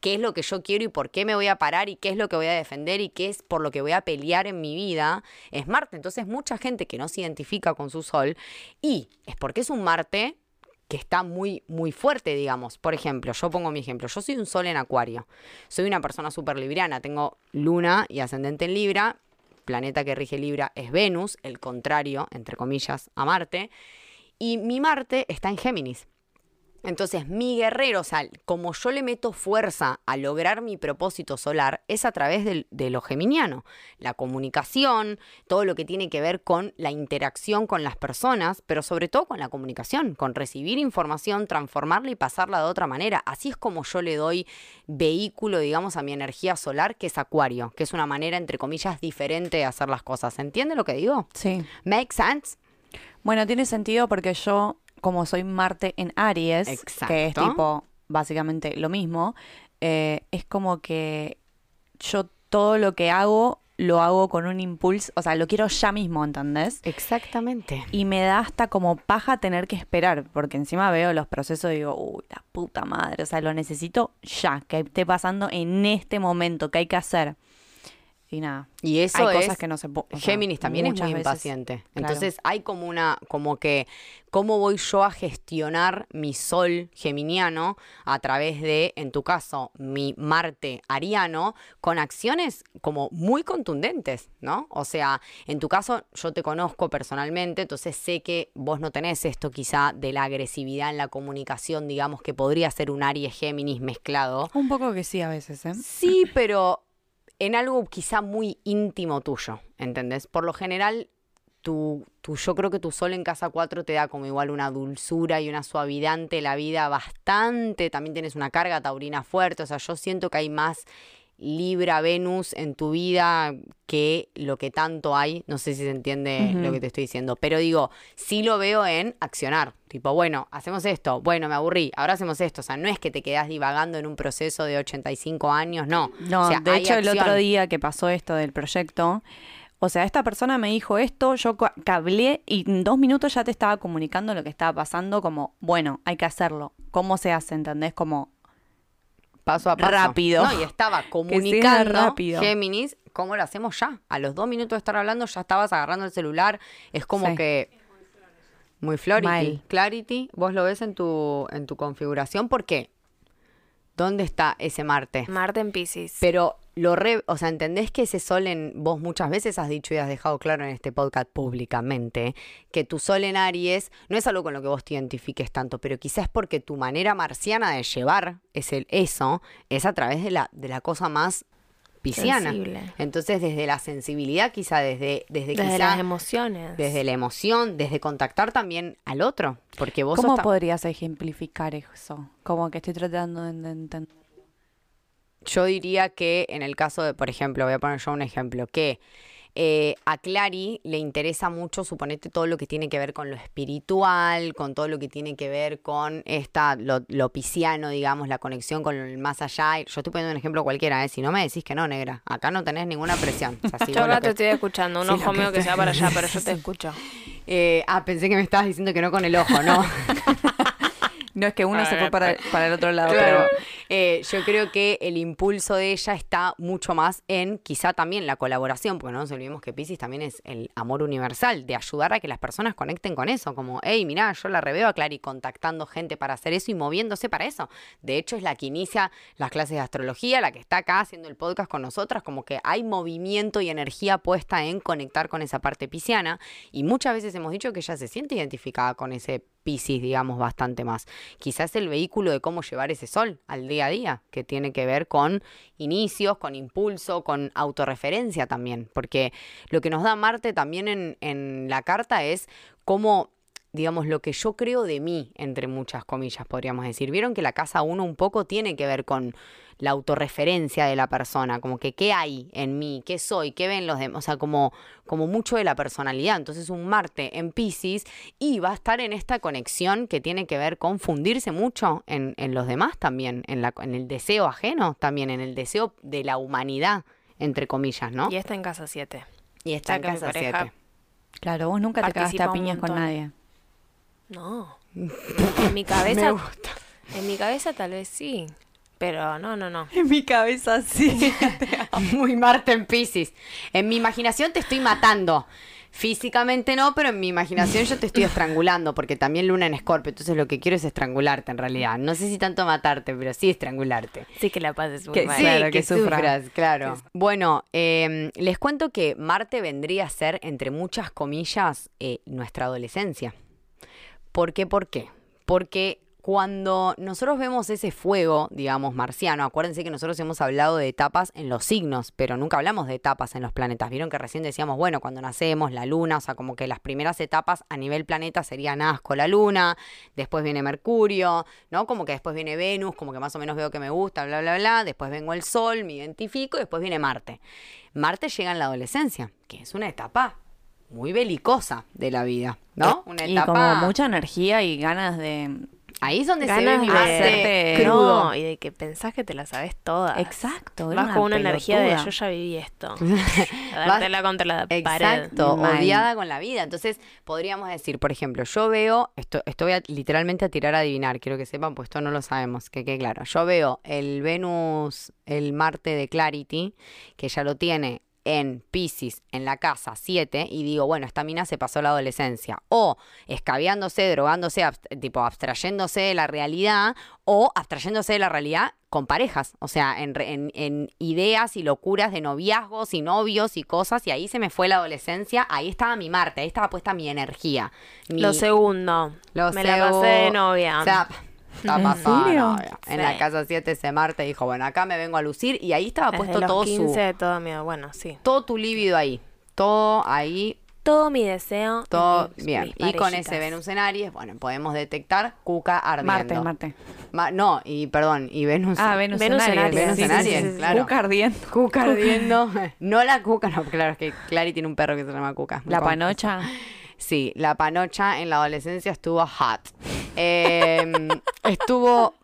Speaker 1: qué es lo que yo quiero y por qué me voy a parar y qué es lo que voy a defender y qué es por lo que voy a pelear en mi vida, es Marte. Entonces mucha gente que no se identifica con su sol y es porque es un Marte que está muy, muy fuerte, digamos. Por ejemplo, yo pongo mi ejemplo. Yo soy un sol en acuario. Soy una persona súper libriana. Tengo luna y ascendente en Libra. Planeta que rige Libra es Venus, el contrario, entre comillas, a Marte. Y mi Marte está en Géminis. Entonces, mi guerrero, o sea, como yo le meto fuerza a lograr mi propósito solar, es a través del- de lo geminiano. La comunicación, todo lo que tiene que ver con la interacción con las personas, pero sobre todo con la comunicación, con recibir información, transformarla y pasarla de otra manera. Así es como yo le doy vehículo, digamos, a mi energía solar, que es Acuario, que es una manera, entre comillas, diferente de hacer las cosas. ¿Se entiende lo que digo?
Speaker 2: Sí.
Speaker 1: ¿Make sense?
Speaker 2: Bueno, tiene sentido porque yo, como soy Marte en Aries, que es tipo básicamente lo mismo, eh, es como que yo todo lo que hago lo hago con un impulso, o sea, lo quiero ya mismo, ¿entendés?
Speaker 1: Exactamente.
Speaker 2: Y me da hasta como paja tener que esperar, porque encima veo los procesos y digo, uy, la puta madre, o sea, lo necesito ya, que esté pasando en este momento, que hay que hacer. Y nada,
Speaker 1: Y eso
Speaker 2: hay
Speaker 1: es
Speaker 2: cosas que no se o sea,
Speaker 1: Géminis también es muy
Speaker 2: veces-
Speaker 1: impaciente.
Speaker 2: claro.
Speaker 1: Entonces hay como una, como que, ¿cómo voy yo a gestionar mi sol geminiano a través de, en tu caso, mi Marte ariano, con acciones como muy contundentes, ¿no? O sea, en tu caso yo te conozco personalmente, entonces sé que vos no tenés esto quizá de la agresividad en la comunicación, digamos que podría ser un Aries Géminis mezclado.
Speaker 2: Un poco que sí a veces, ¿eh?
Speaker 1: Sí, pero en algo quizá muy íntimo tuyo, ¿entendés? Por lo general, tu, yo creo que tu sol en casa 4 te da como igual una dulzura y una suavidad ante la vida bastante. También tienes una carga taurina fuerte, o sea, yo siento que hay más Libra, Venus en tu vida que lo que tanto hay. No sé si se entiende lo que te estoy diciendo, pero digo, sí lo veo en accionar. Tipo, bueno, hacemos esto, bueno, me aburrí, ahora hacemos esto. O sea, no es que te quedas divagando en un proceso de 85 años, no.
Speaker 2: No,
Speaker 1: O sea,
Speaker 2: de hecho el otro día que pasó esto del proyecto, o sea, esta persona me dijo esto, yo ca- cablé y en dos minutos ya te estaba comunicando lo que estaba pasando, como, bueno, hay que hacerlo. ¿Cómo se hace? ¿Entendés? Como,
Speaker 1: paso a paso.
Speaker 2: Rápido.
Speaker 1: No, y estaba comunicando
Speaker 2: rápido.
Speaker 1: Géminis, ¿cómo lo hacemos ya? A los dos minutos de estar hablando ya estabas agarrando el celular. Es como
Speaker 2: Sí.
Speaker 1: que muy Flority.
Speaker 2: Mal.
Speaker 1: Clarity, vos lo ves en tu en tu configuración. ¿Por qué? ¿Dónde está ese Marte?
Speaker 3: Marte en Pisces.
Speaker 1: Pero lo re- o sea, entendés que ese sol en vos muchas veces has dicho y has dejado claro en este podcast públicamente que tu sol en Aries no es algo con lo que vos te identifiques tanto, pero quizás porque tu manera marciana de llevar ese, eso es a través de la, de la cosa más pisciana.
Speaker 3: Sensible.
Speaker 1: Entonces, desde la sensibilidad, quizá desde, desde,
Speaker 3: Desde
Speaker 1: quizá-
Speaker 3: las emociones.
Speaker 1: desde la emoción, desde contactar también al otro, porque vos
Speaker 2: ¿Cómo podrías ejemplificar eso? Como que estoy tratando de entender.
Speaker 1: Yo diría que en el caso de, por ejemplo, voy a poner yo un ejemplo, que eh, a Clary le interesa mucho, suponete, todo lo que tiene que ver con lo espiritual, con todo lo que tiene que ver con esta, lo, lo pisciano, digamos, la conexión con el más allá. Yo estoy poniendo un ejemplo cualquiera, ¿eh? si no me decís que no, negra, acá no tenés ninguna presión. O sea, si
Speaker 3: Yo acá te
Speaker 1: que-
Speaker 3: estoy escuchando. Un ojo
Speaker 1: que
Speaker 3: mío que
Speaker 1: te-
Speaker 3: se va para allá, pero yo te escucho.
Speaker 1: Eh, ah, pensé que me estabas diciendo que no con el ojo, ¿no?
Speaker 2: No, es que uno se fue para, para el otro lado,
Speaker 1: Claro.
Speaker 2: pero
Speaker 1: Eh, yo creo que el impulso de ella está mucho más en quizá también la colaboración, porque no nos olvidemos que Pisces también es el amor universal, de ayudar a que las personas conecten con eso, como, hey, mirá, yo la reveo a Clary contactando gente para hacer eso y moviéndose para eso. De hecho, es la que inicia las clases de astrología, la que está acá haciendo el podcast con nosotras, como que hay movimiento y energía puesta en conectar con esa parte pisciana, y muchas veces hemos dicho que ella se siente identificada con ese Piscis, digamos, bastante más. Quizás el vehículo de cómo llevar ese sol al día a día, que tiene que ver con inicios, con impulso, con autorreferencia también, porque lo que nos da Marte también en, en la carta es cómo digamos, lo que yo creo de mí, entre muchas comillas, podríamos decir. Vieron que la casa 1 un poco tiene que ver con la autorreferencia de la persona, como que qué hay en mí, qué soy, qué ven los demás, o sea, como, como mucho de la personalidad. Entonces un Marte en Pisces y va a estar en esta conexión que tiene que ver con fundirse mucho en, en los demás también, en, la, en el deseo ajeno también, en el deseo de la humanidad, entre comillas, ¿no?
Speaker 3: Y está en casa 7.
Speaker 1: Y está
Speaker 3: o sea
Speaker 1: en casa
Speaker 3: pareja
Speaker 1: 7.
Speaker 2: claro, vos nunca te cagaste a piñas con nadie.
Speaker 3: No. En mi cabeza. En mi cabeza tal vez sí. Pero no, no, no.
Speaker 2: En mi cabeza sí.
Speaker 1: Muy Marte en Pisces. En mi imaginación te estoy matando. Físicamente no, pero en mi imaginación yo te estoy estrangulando, porque también Luna en Escorpio, entonces lo que quiero es estrangularte en realidad. No sé si tanto matarte, pero sí estrangularte.
Speaker 3: Sí que la pases muy
Speaker 2: Que
Speaker 3: mal.
Speaker 1: Sí,
Speaker 2: Claro,
Speaker 1: que,
Speaker 2: que sufra.
Speaker 1: sufras, claro. Bueno, eh, les cuento que Marte vendría a ser, entre muchas comillas, eh, nuestra adolescencia. ¿Por qué? ¿Por qué? Porque cuando nosotros vemos ese fuego, digamos, marciano, acuérdense que nosotros hemos hablado de etapas en los signos, pero nunca hablamos de etapas en los planetas. Vieron que recién decíamos, bueno, cuando nacemos, la luna, o sea, como que las primeras etapas a nivel planeta serían Asco, la luna, después viene Mercurio, ¿no? Como que después viene Venus, como que más o menos veo que me gusta, bla, bla, bla, después vengo el Sol, me identifico, y después viene Marte. Marte llega en la adolescencia, que es una etapa muy belicosa de la vida, ¿no? Una
Speaker 2: Y
Speaker 1: etapa...
Speaker 2: como mucha energía y ganas de...
Speaker 1: Ahí es donde se ve
Speaker 3: de
Speaker 2: hacerte
Speaker 1: crudo.
Speaker 3: No, y de que pensás que te la sabes todas.
Speaker 2: Exacto.
Speaker 3: Vas con una energía de yo ya viví esto. Dártela contra la pared.
Speaker 1: Exacto, odiada con la vida. Entonces, podríamos decir, por ejemplo, yo veo, esto, esto voy a, literalmente a tirar a adivinar, quiero que sepan, pues esto no lo sabemos, que quede claro. Yo veo el Venus, el Marte de Clarity, que ya lo tiene en Pisces, en la casa 7, y digo, bueno, esta mina se pasó la adolescencia. O escabeándose, drogándose, abst- tipo abstrayéndose de la realidad, o abstrayéndose de la realidad con parejas, o sea, en, en- en ideas y locuras de noviazgos y novios y cosas, y ahí se me fue la adolescencia, ahí estaba mi Marte, ahí estaba puesta mi energía. Mi,
Speaker 3: Lo segundo.
Speaker 1: lo
Speaker 3: me la pasé de novia.
Speaker 1: O sea, está novia. En la casa 7 ese Marte dijo, bueno, acá me vengo a lucir, y ahí estaba
Speaker 3: Desde
Speaker 1: puesto
Speaker 3: los
Speaker 1: todo
Speaker 3: 15
Speaker 1: su,
Speaker 3: todo mi... Bueno, sí.
Speaker 1: todo tu líbido ahí, todo ahí
Speaker 3: Todo mi deseo. de
Speaker 1: todo
Speaker 3: mis-
Speaker 1: bien.
Speaker 3: mis
Speaker 1: Y con ese Venus en Aries, bueno, podemos detectar Cuca ardiendo.
Speaker 2: Marte, Marte.
Speaker 1: Ma- no, y perdón, y Venus.
Speaker 2: Ah, Venus,
Speaker 3: Venus
Speaker 2: en Aries.
Speaker 3: Aries.
Speaker 1: Venus en
Speaker 2: sí,
Speaker 1: Aries,
Speaker 2: sí, sí.
Speaker 1: claro.
Speaker 2: Cuca ardiendo.
Speaker 1: Cuca ardiendo. no la Cuca, no, claro, es que Clary tiene un perro que se llama Cuca.
Speaker 2: La panocha.
Speaker 1: Sí, la panocha en la adolescencia estuvo hot. Eh, estuvo.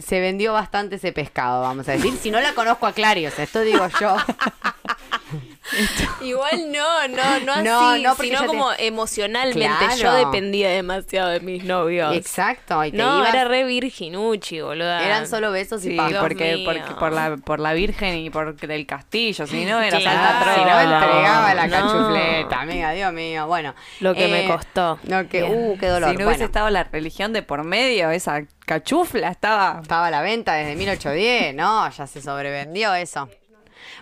Speaker 1: se vendió bastante ese pescado, vamos a decir. Si no la conozco a Clary, o sea, esto digo yo.
Speaker 3: Igual no, no, no así,
Speaker 1: No, no, porque
Speaker 3: sino
Speaker 1: te-
Speaker 3: como emocionalmente.
Speaker 1: Claro.
Speaker 3: Yo dependía demasiado de mis novios.
Speaker 1: Exacto. Y te
Speaker 3: No,
Speaker 1: ibas-
Speaker 3: era re virginucci, boluda.
Speaker 1: eran solo besos y
Speaker 2: Sí, porque, por la por la Virgen y por del castillo, si no era
Speaker 3: Claro.
Speaker 2: Santa
Speaker 1: Si no
Speaker 2: Trola.
Speaker 1: entregaba la
Speaker 3: No.
Speaker 1: cachufleta, amiga, Dios mío. Bueno.
Speaker 3: Lo que me
Speaker 1: eh,
Speaker 3: costó.
Speaker 1: No, que, uh, qué dolor.
Speaker 2: Si no
Speaker 1: Bueno,
Speaker 2: hubiese estado la religión de por medio, esa cachufla estaba.
Speaker 1: estaba a la venta desde 1810, no, ya se sobrevendió eso.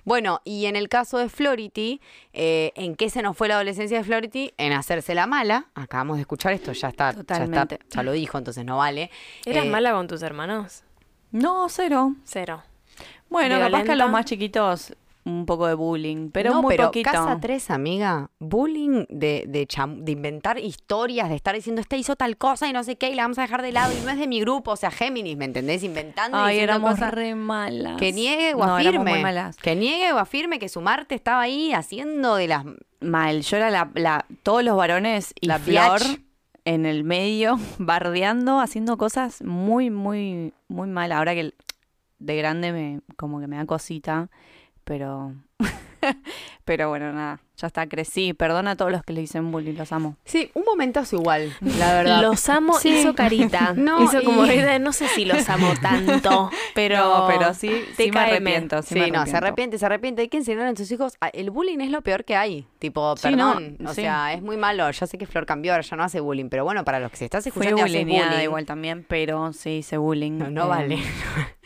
Speaker 1: Bueno, y en el caso de Flority, eh, ¿en qué se nos fue la adolescencia de Flority? En hacerse la mala. Acabamos de escuchar esto, ya está, ya está,
Speaker 2: Totalmente.
Speaker 1: ya lo dijo, entonces no vale.
Speaker 3: ¿Eras
Speaker 1: Eh,
Speaker 3: mala con tus hermanos?
Speaker 2: No, cero.
Speaker 3: Cero.
Speaker 2: Bueno, capaz que a los más chiquitos un poco de bullying, pero
Speaker 1: no,
Speaker 2: muy
Speaker 1: pero
Speaker 2: poquito.
Speaker 1: Casa 3, amiga, bullying de, de, de inventar historias, de estar diciendo, este hizo tal cosa y no sé qué, y la vamos a dejar de lado, y no es de mi grupo, o sea, Géminis, ¿me entendés? Inventando y
Speaker 2: Ay,
Speaker 1: diciendo
Speaker 2: éramos
Speaker 1: cosas.
Speaker 2: re malas.
Speaker 1: Que niegue o
Speaker 2: No,
Speaker 1: afirme.
Speaker 2: muy malas.
Speaker 1: Que niegue o afirme que su Marte estaba ahí haciendo de las.
Speaker 2: Mal, yo era la, la- todos los varones y
Speaker 1: La
Speaker 2: Flor en el medio, bardeando, haciendo cosas muy, muy, muy mal. Ahora que de grande me, como que me da cosita, pero, pero bueno, nada, ya está, crecí. Perdona a todos los que le dicen bullying, los amo.
Speaker 1: Sí, un momentazo igual, la verdad.
Speaker 3: Los amo,
Speaker 1: Sí.
Speaker 3: hizo carita.
Speaker 1: No,
Speaker 3: hizo como
Speaker 1: y-
Speaker 3: idea, no sé si los amo tanto, pero,
Speaker 2: No, pero sí, sí me arrepiento. Sí,
Speaker 1: Sí,
Speaker 2: me
Speaker 1: no, se arrepiente, se arrepiente. Hay que enseñar a sus hijos. a- El bullying es lo peor que hay. Tipo,
Speaker 2: Sí, no,
Speaker 1: perdón. o
Speaker 2: sí.
Speaker 1: sea, es muy malo. Ya sé que Flor cambió, ahora ya no hace bullying. Pero bueno, para los que se estás escuchando
Speaker 2: bullyingada
Speaker 1: bullying,
Speaker 2: igual también, pero sí hice bullying.
Speaker 1: No, no
Speaker 2: Eh,
Speaker 1: vale.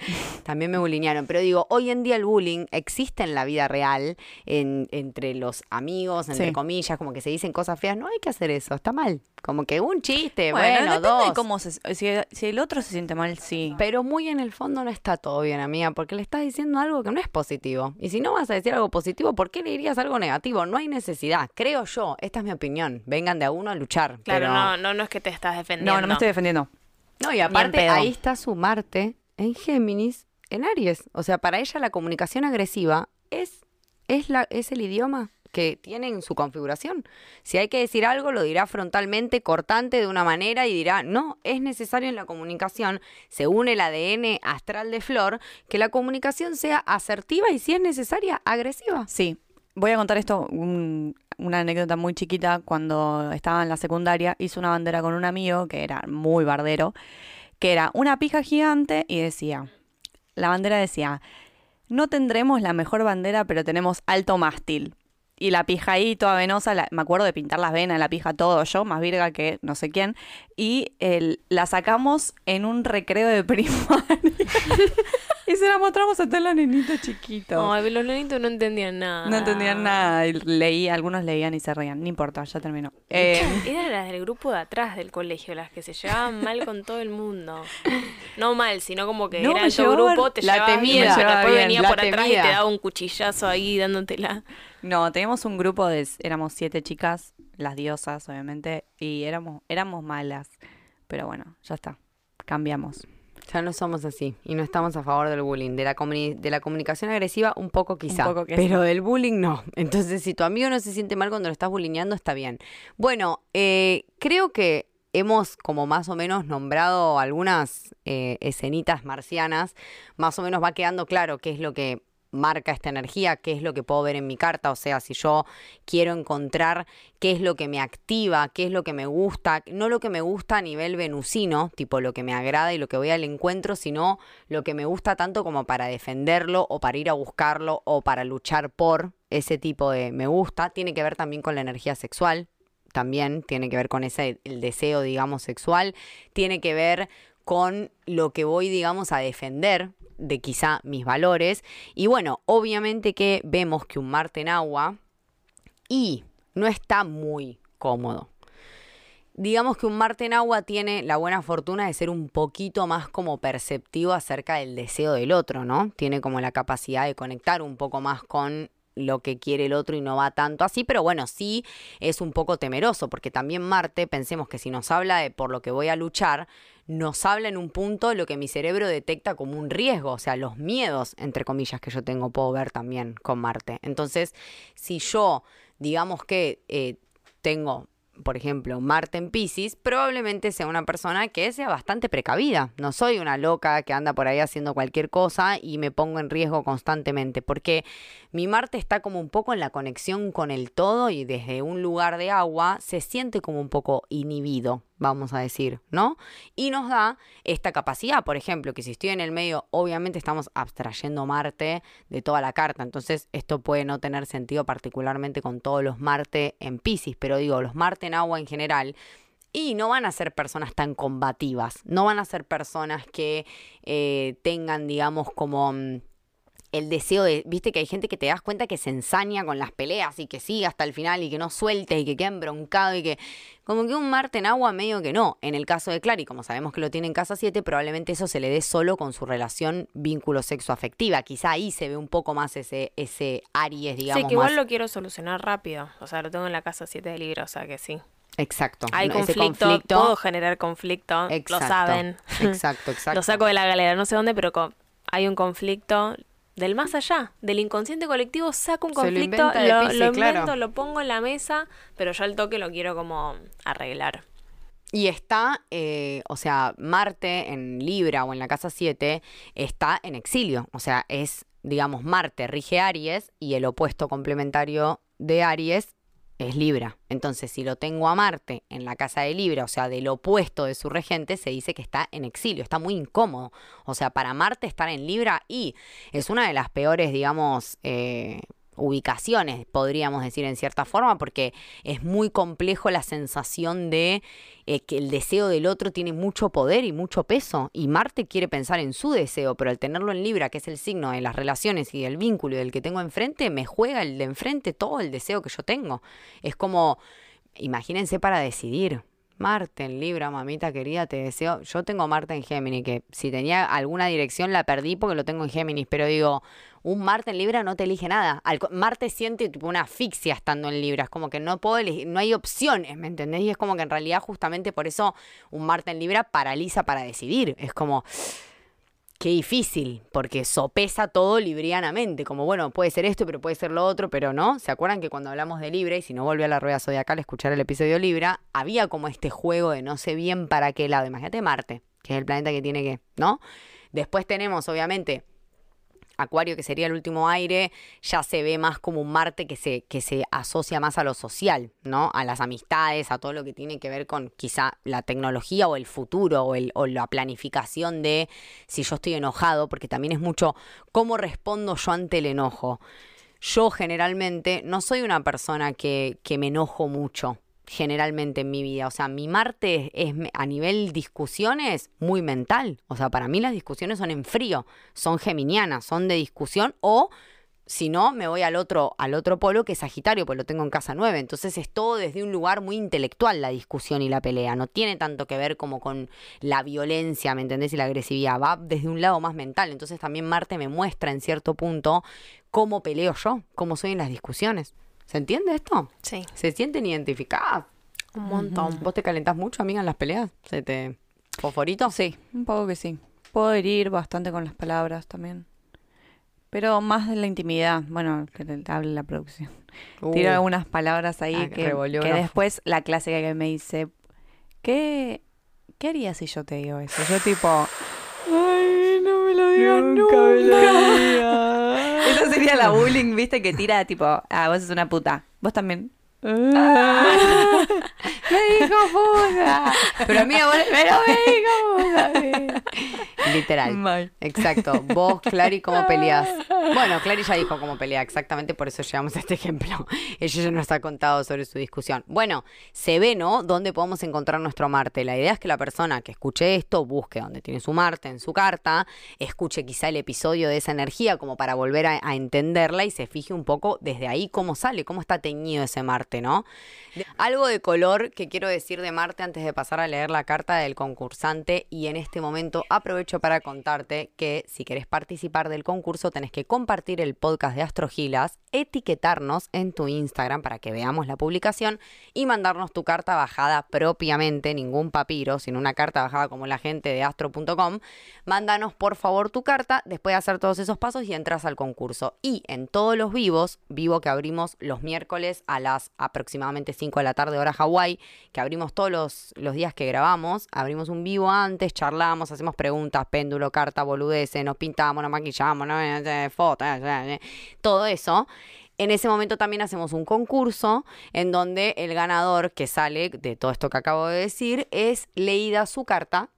Speaker 1: También me bullinearon. Pero digo, hoy en día el bullying existe en la vida real, en, entre los amigos, entre
Speaker 2: Sí.
Speaker 1: comillas, como que se dicen cosas feas. No hay que hacer eso, está mal. Como que un chiste,
Speaker 2: Bueno,
Speaker 1: bueno,
Speaker 2: depende
Speaker 1: dos.
Speaker 2: de cómo se, si, si el otro se siente mal, sí.
Speaker 1: Pero muy en el fondo no está todo bien, amiga, porque le estás diciendo algo que no es positivo. Y si no vas a decir algo positivo, ¿por qué le dirías algo negativo? No hay necesidad, creo yo. Esta es mi opinión. Vengan de a uno a luchar.
Speaker 3: Claro,
Speaker 1: pero-
Speaker 3: no, no, no es que te estás defendiendo.
Speaker 2: No, no me estoy defendiendo.
Speaker 1: No, y aparte ahí está su Marte en Géminis, en Aries. O sea, para ella la comunicación agresiva es, es, la, es el idioma que tiene en su configuración. Si hay que decir algo, lo dirá frontalmente, cortante de una manera y dirá, no, es necesario en la comunicación, según el ADN astral de Flor, que la comunicación sea asertiva y si es necesaria, agresiva.
Speaker 2: Sí, voy a contar esto, un- una anécdota muy chiquita. Cuando estaba en la secundaria, hice una bandera con un amigo que era muy bardero, que era una pija gigante y decía, la bandera decía, no tendremos la mejor bandera, pero tenemos alto mástil. Y la pija ahí, toda venosa, me acuerdo de pintar las venas, la pija todo yo, más virga que no sé quién. Y la sacamos en un recreo de primaria. y se la mostramos a todos los nenitos chiquitos.
Speaker 3: Ay, los nenitos no entendían nada.
Speaker 2: No entendían nada. Leí, algunos leían y se reían. No importa, ya terminó. Eh,
Speaker 3: Eran las del grupo de atrás del colegio, las que se llevaban mal con todo el mundo. No mal, sino como que
Speaker 2: No,
Speaker 3: era
Speaker 2: llevaba-
Speaker 3: grupo, te
Speaker 1: la temida.
Speaker 3: bien, después
Speaker 2: bien,
Speaker 3: venía
Speaker 1: la
Speaker 3: por atrás y te daba un cuchillazo ahí dándotela.
Speaker 2: no, teníamos un grupo de. Éramos siete chicas, las diosas, obviamente. Y éramos, éramos malas. Pero bueno, ya está. Cambiamos.
Speaker 1: Ya no somos así y no estamos a favor del bullying. De la, de la comunicación agresiva, un poco quizá.
Speaker 2: poco que
Speaker 1: pero del bullying no. Entonces, si tu amigo no se siente mal cuando lo estás bullyingando, está bien. Bueno, eh, creo que hemos como más o menos nombrado algunas eh, escenitas marcianas. Más o menos va quedando claro qué es lo que marca esta energía, qué es lo que puedo ver en mi carta, o sea, si yo quiero encontrar qué es lo que me activa, qué es lo que me gusta, no lo que me gusta a nivel venusino, tipo lo que me agrada y lo que voy al encuentro, sino lo que me gusta tanto como para defenderlo o para ir a buscarlo o para luchar por ese tipo de me gusta, tiene que ver también con la energía sexual, también tiene que ver con ese el deseo, digamos, sexual, tiene que ver con lo que voy, digamos, a defender de quizá mis valores. Y bueno, obviamente que vemos que un Marte en agua y no está muy cómodo. Digamos que un Marte en agua tiene la buena fortuna de ser un poquito más como perceptivo acerca del deseo del otro, ¿no? Tiene como la capacidad de conectar un poco más con lo que quiere el otro y no va tanto así, pero bueno, sí es un poco temeroso, porque también Marte, pensemos que si nos habla de por lo que voy a luchar, nos habla en un punto lo que mi cerebro detecta como un riesgo, o sea, los miedos, entre comillas, que yo tengo, puedo ver también con Marte. Entonces, si yo, digamos que eh, tengo por ejemplo, Marte en Pisces, probablemente sea una persona que sea bastante precavida. No soy una loca que anda por ahí haciendo cualquier cosa y me pongo en riesgo constantemente, porque mi Marte está como un poco en la conexión con el todo y desde un lugar de agua se siente como un poco inhibido, vamos a decir, ¿no? Y nos da esta capacidad, por ejemplo, que si estoy en el medio, obviamente estamos abstrayendo Marte de toda la carta, entonces esto puede no tener sentido particularmente con todos los Marte en Pisces, pero digo, los Marte agua en general, y no van a ser personas tan combativas, no van a ser personas que eh, tengan, digamos, como... el deseo de, viste que hay gente que te das cuenta que se ensaña con las peleas y que sigue hasta el final y que no suelte y que queda embroncado y que como que un Marte en agua medio que no. En el caso de Clary, como sabemos que lo tiene en casa 7, probablemente eso se le dé solo con su relación vínculo sexo-afectiva. Quizá ahí se ve un poco más ese, ese Aries, digamos.
Speaker 3: Sí, que igual
Speaker 1: más-
Speaker 3: lo quiero solucionar rápido. O sea, lo tengo en la casa 7 de libro, o sea que sí.
Speaker 1: Exacto.
Speaker 3: Hay
Speaker 1: ¿no? Ese
Speaker 3: conflicto, puedo generar conflicto,
Speaker 1: Exacto,
Speaker 3: lo saben.
Speaker 1: Exacto, exacto.
Speaker 3: Lo saco de la galera, no sé dónde, pero hay un conflicto del más allá, del inconsciente colectivo, saco un
Speaker 1: Se lo
Speaker 3: conflicto,
Speaker 1: inventa
Speaker 3: lo, lo
Speaker 1: claro.
Speaker 3: invento, lo pongo en la mesa, pero yo al toque lo quiero como arreglar.
Speaker 1: Y está, eh, o sea, Marte en Libra o en la casa 7 está en exilio. O sea, es, digamos, Marte rige Aries y el opuesto complementario de Aries es Libra. Entonces, si lo tengo a Marte en la casa de Libra, o sea, del opuesto de su regente, se dice que está en exilio, está muy incómodo. O sea, para Marte estar en Libra y es una de las peores, digamos, eh, ubicaciones, podríamos decir en cierta forma, porque es muy complejo la sensación de eh, que el deseo del otro tiene mucho poder y mucho peso. Y Marte quiere pensar en su deseo, pero al tenerlo en Libra, que es el signo de las relaciones y del vínculo y del que tengo enfrente, me juega el de enfrente todo el deseo que yo tengo. Es como, imagínense para decidir. Marte en Libra, mamita querida, te deseo. Yo tengo Marte en Géminis, que si tenía alguna dirección la perdí porque lo tengo en Géminis, pero digo, un Marte en Libra no te elige nada. Al Marte siente tipo una asfixia estando en Libra, es como que no puedo elegir, no hay opciones, ¿me entendés? Y es como que en realidad justamente por eso un Marte en Libra paraliza para decidir. Es como, qué difícil, porque sopesa todo librianamente, como bueno, puede ser esto, pero puede ser lo otro, pero no. ¿Se acuerdan que cuando hablamos de Libra, y si no volvió a la rueda zodiacal a escuchar el episodio Libra, había como este juego de no sé bien para qué lado? Imagínate Marte, que es el planeta que tiene que, ¿no? Después tenemos, obviamente, Acuario, que sería el último aire, ya se ve más como un Marte que se, que se asocia más a lo social, ¿no? A las amistades, a todo lo que tiene que ver con quizá la tecnología o el futuro o, la planificación de si yo estoy enojado, porque también es mucho cómo respondo yo ante el enojo. Yo generalmente no soy una persona que, que me enojo mucho generalmente en mi vida. O sea, mi Marte es a nivel discusiones muy mental. O sea, para mí las discusiones son en frío, son geminianas, son de discusión o si no, me voy al otro, al otro polo que es Sagitario, pues lo tengo en casa 9. Entonces es todo desde un lugar muy intelectual la discusión y la pelea. No tiene tanto que ver como con la violencia, ¿me entendés? Y la agresividad. Va desde un lado más mental. Entonces también Marte me muestra en cierto punto cómo peleo yo, cómo soy en las discusiones. ¿Se entiende esto?
Speaker 3: Sí,
Speaker 1: ¿Se sienten identificadas?
Speaker 3: un montón.
Speaker 1: ¿Vos te calentás mucho, amiga, en las peleas? ¿Se te... ¿Fosforito?
Speaker 2: Sí, un poco que sí. Puedo herir bastante con las palabras también. Pero más de la intimidad. Bueno, que le hable la producción.
Speaker 1: Uh,
Speaker 2: Tiro algunas palabras ahí
Speaker 1: Ah,
Speaker 2: que, después la clásica que me dice, ¿qué, ¿qué harías si yo te digo eso? Yo tipo, ay, no me lo digas nunca. Esa sería la bullying, viste, que tira tipo, ah, vos sos una puta. Vos también.
Speaker 1: me dijo puta. Pero amiga, vos... Pero me dijo puta. Literal.
Speaker 2: Mal.
Speaker 1: Exacto. Vos, Clary, ¿cómo peleás? Bueno, Clary ya dijo cómo pelea, exactamente por eso llegamos a este ejemplo. Ella ya nos ha contado sobre su discusión. Bueno, se ve, ¿no? ¿Dónde podemos encontrar nuestro Marte? La idea es que la persona que escuche esto busque dónde tiene su Marte en su carta, escuche quizá el episodio de esa energía como para volver a, a entenderla y se fije un poco desde ahí cómo sale, cómo está teñido ese Marte, ¿no? De- algo de color que quiero decir de Marte antes de pasar a leer la carta del concursante y en este momento aprovecho para contarte que si querés participar del concurso tenés que compartir el podcast de Astrogilas, etiquetarnos en tu Instagram para que veamos la publicación y mandarnos tu carta bajada propiamente, ningún papiro, sino una carta bajada como la gente de astro.com. Mándanos por favor tu carta después de hacer todos esos pasos y entras al concurso. Y en todos los vivos, vivo que abrimos los miércoles a las aproximadamente 5 de la tarde hora Hawái, que abrimos todos los, los días que grabamos, abrimos un vivo antes, charlamos, hacemos preguntas, péndulo, carta, boludeces, nos pintamos, nos maquillamos, ¿no? Eh, fotos, eh, eh, todo eso. En ese momento también hacemos un concurso en donde el ganador que sale de todo esto que acabo de decir es leída su carta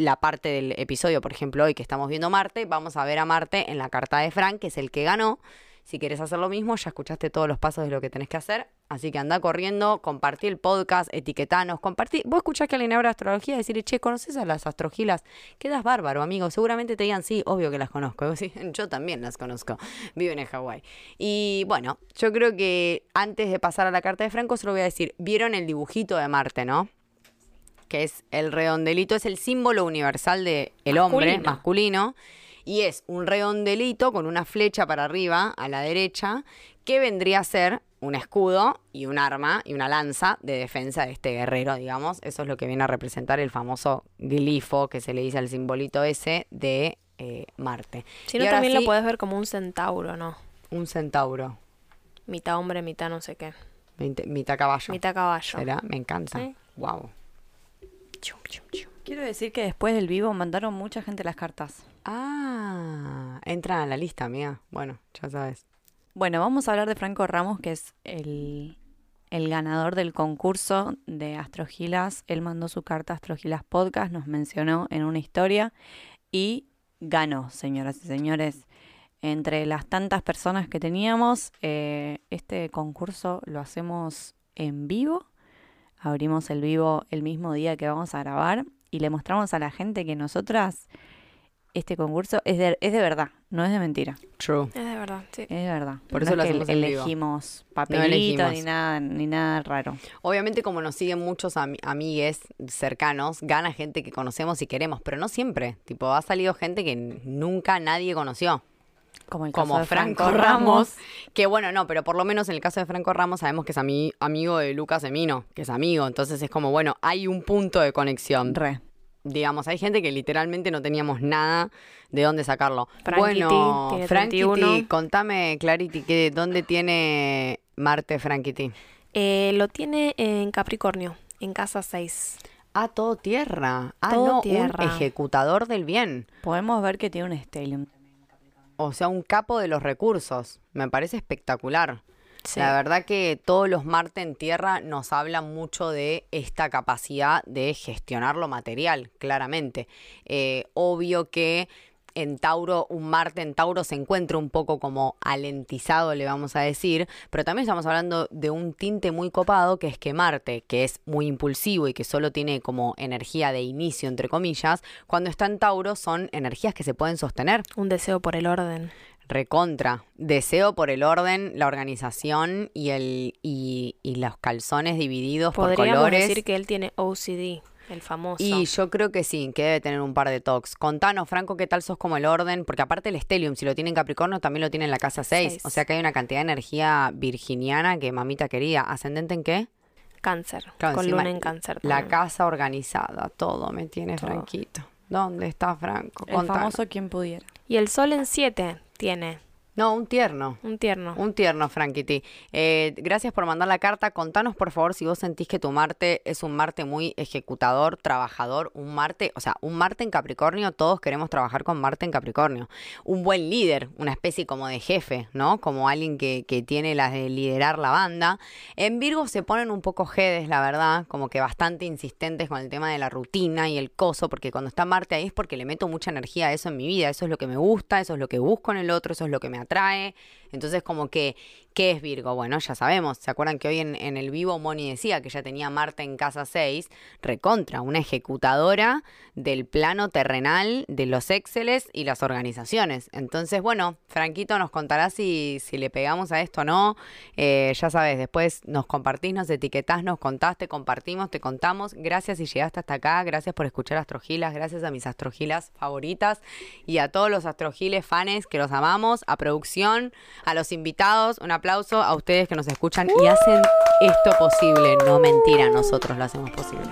Speaker 1: la parte del episodio, por ejemplo, hoy que estamos viendo Marte, vamos a ver a Marte en la carta de Frank, que es el que ganó. Si quieres hacer lo mismo, ya escuchaste todos los pasos de lo que tenés que hacer. Así que anda corriendo, compartí el podcast, etiquetanos, compartí. Vos escuchás que alguien habla de astrología y decir, che, ¿conoces a las astrogilas? Quedas bárbaro, amigo. Seguramente te digan, sí, obvio que las conozco. Sí, yo también las conozco. Viven en Hawái. Y bueno, yo creo que antes de pasar a la carta de Franco, solo voy a decir, ¿vieron el dibujito de Marte, no? Que es el redondelito, es el símbolo universal de el hombre
Speaker 3: masculino.
Speaker 1: Y es un redondelito con una flecha para arriba, a la derecha, que vendría a ser un escudo y un arma y una lanza de defensa de este guerrero, digamos. Eso es lo que viene a representar el famoso glifo que se le dice al simbolito ese de eh, Marte.
Speaker 3: Si no, también
Speaker 1: sí,
Speaker 3: lo puedes ver como un centauro, ¿no?
Speaker 1: Un centauro,
Speaker 3: Mitad hombre, mitad no sé qué.
Speaker 1: veinte- mitad caballo.
Speaker 3: Mitad caballo.
Speaker 1: ¿Será? Me encanta.
Speaker 3: Sí.
Speaker 1: Wow.
Speaker 3: Chum, chum, chum.
Speaker 2: Quiero decir que después del vivo mandaron mucha gente las cartas.
Speaker 1: Ah, entra a la lista, mía. Bueno, ya sabes.
Speaker 2: Bueno, vamos a hablar de Franco Ramos, que es el, el ganador del concurso de Astrogilas. Él mandó su carta a Astrogilas Podcast, nos mencionó en una historia y ganó, señoras y señores. Entre las tantas personas que teníamos, eh, este concurso lo hacemos en vivo. Abrimos el vivo el mismo día que vamos a grabar y le mostramos a la gente que nosotras este concurso es de, es de verdad, no es de mentira.
Speaker 1: True.
Speaker 3: Es de verdad, sí.
Speaker 2: Es de verdad.
Speaker 1: Por
Speaker 2: No
Speaker 1: eso
Speaker 2: es
Speaker 1: lo
Speaker 2: que
Speaker 1: hacemos en vivo.
Speaker 2: elegimos papelitos
Speaker 1: elegimos.
Speaker 2: ni nada, ni nada raro.
Speaker 1: Obviamente, como nos siguen muchos ami- amigues cercanos, gana gente que conocemos y queremos, pero no siempre. Tipo, ha salido gente que nunca nadie conoció.
Speaker 2: Como el caso
Speaker 1: Como
Speaker 2: de
Speaker 1: Franco, Ramos. Que bueno, no, pero por lo menos en el caso de Franco Ramos sabemos que es ami- amigo de Lucas Emino, que es amigo. Entonces es como, bueno, hay un punto de conexión.
Speaker 2: Re.
Speaker 1: Digamos, hay gente que literalmente no teníamos nada de dónde sacarlo.
Speaker 3: Frankity,
Speaker 1: bueno, Frankity,
Speaker 3: 31.
Speaker 1: contame, Clarity, que, ¿dónde tiene Marte Frankity?
Speaker 3: Eh, lo tiene en Capricornio, en casa 6.
Speaker 1: Ah, todo tierra. Ah,
Speaker 3: Todo
Speaker 1: no,
Speaker 3: tierra.
Speaker 1: un ejecutador del bien.
Speaker 2: Podemos ver que tiene un stellium.
Speaker 1: O sea, un capo de los recursos. Me parece espectacular. La verdad que todos los Marte en Tierra nos hablan mucho de esta capacidad de gestionar lo material, claramente. Eh, obvio que en Tauro, un Marte en Tauro se encuentra un poco como alentizado, le vamos a decir, pero también estamos hablando de un tinte muy copado, que es que Marte, que es muy impulsivo y que solo tiene como energía de inicio, entre comillas, cuando está en Tauro son energías que se pueden sostener.
Speaker 3: Un deseo por el orden.
Speaker 1: Recontra. Deseo por el orden, la organización y el y, y los calzones divididos por
Speaker 3: Podríamos
Speaker 1: colores.
Speaker 3: decir que él tiene OCD, el famoso.
Speaker 1: Y yo creo que sí, que debe tener un par de talks. Contanos, Franco, qué tal sos como el orden, porque aparte el Stellium, si lo tiene en Capricornio, también lo tiene en la casa 6.
Speaker 3: Seis.
Speaker 1: O sea que hay una cantidad de energía virginiana que mamita quería. ¿Ascendente en qué?
Speaker 3: Cáncer,
Speaker 1: Claro,
Speaker 3: con
Speaker 1: encima,
Speaker 3: luna en cáncer.
Speaker 1: La casa organizada, todo me tiene
Speaker 3: Todo.
Speaker 1: Franquito. ¿Dónde está Franco?
Speaker 2: El
Speaker 1: Contanos.
Speaker 2: famoso quien pudiera.
Speaker 3: Y el sol en 7 tiene,
Speaker 1: No, un tierno.
Speaker 3: un tierno.
Speaker 1: Un tierno, Frankity. Eh, gracias por mandar la carta. Contanos, por favor, si vos sentís que tu Marte es un Marte muy ejecutador, trabajador, un Marte, o sea, un Marte en Capricornio, todos queremos trabajar con Marte en Capricornio. Un buen líder, una especie como de jefe, ¿no? Como alguien que, que tiene las de liderar la banda. En Virgo se ponen un poco jedes, la verdad, como que bastante insistentes con el tema de la rutina y el coso, porque cuando está Marte ahí es porque le meto mucha energía a eso en mi vida, eso es lo que me gusta, eso es lo que busco en el otro, eso es lo que me atrae. Entonces, como que, ¿qué es Virgo? Bueno, ya sabemos, ¿se acuerdan que hoy en, el vivo Moni decía que ya tenía Marte en casa 6? Recontra, una ejecutadora del plano terrenal de los Exceles y las organizaciones. Entonces, bueno, Franquito nos contará si, si le pegamos a esto o no. Eh, ya sabes, después nos compartís, nos etiquetás, nos contás, te compartimos, te contamos. Gracias si llegaste hasta acá, gracias por escuchar Astrogilas, gracias a mis Astrogilas favoritas y a todos los Astrogiles fans que los amamos, a a los invitados, un aplauso a ustedes que nos escuchan y hacen esto posible. No mentira, nosotros lo hacemos posible.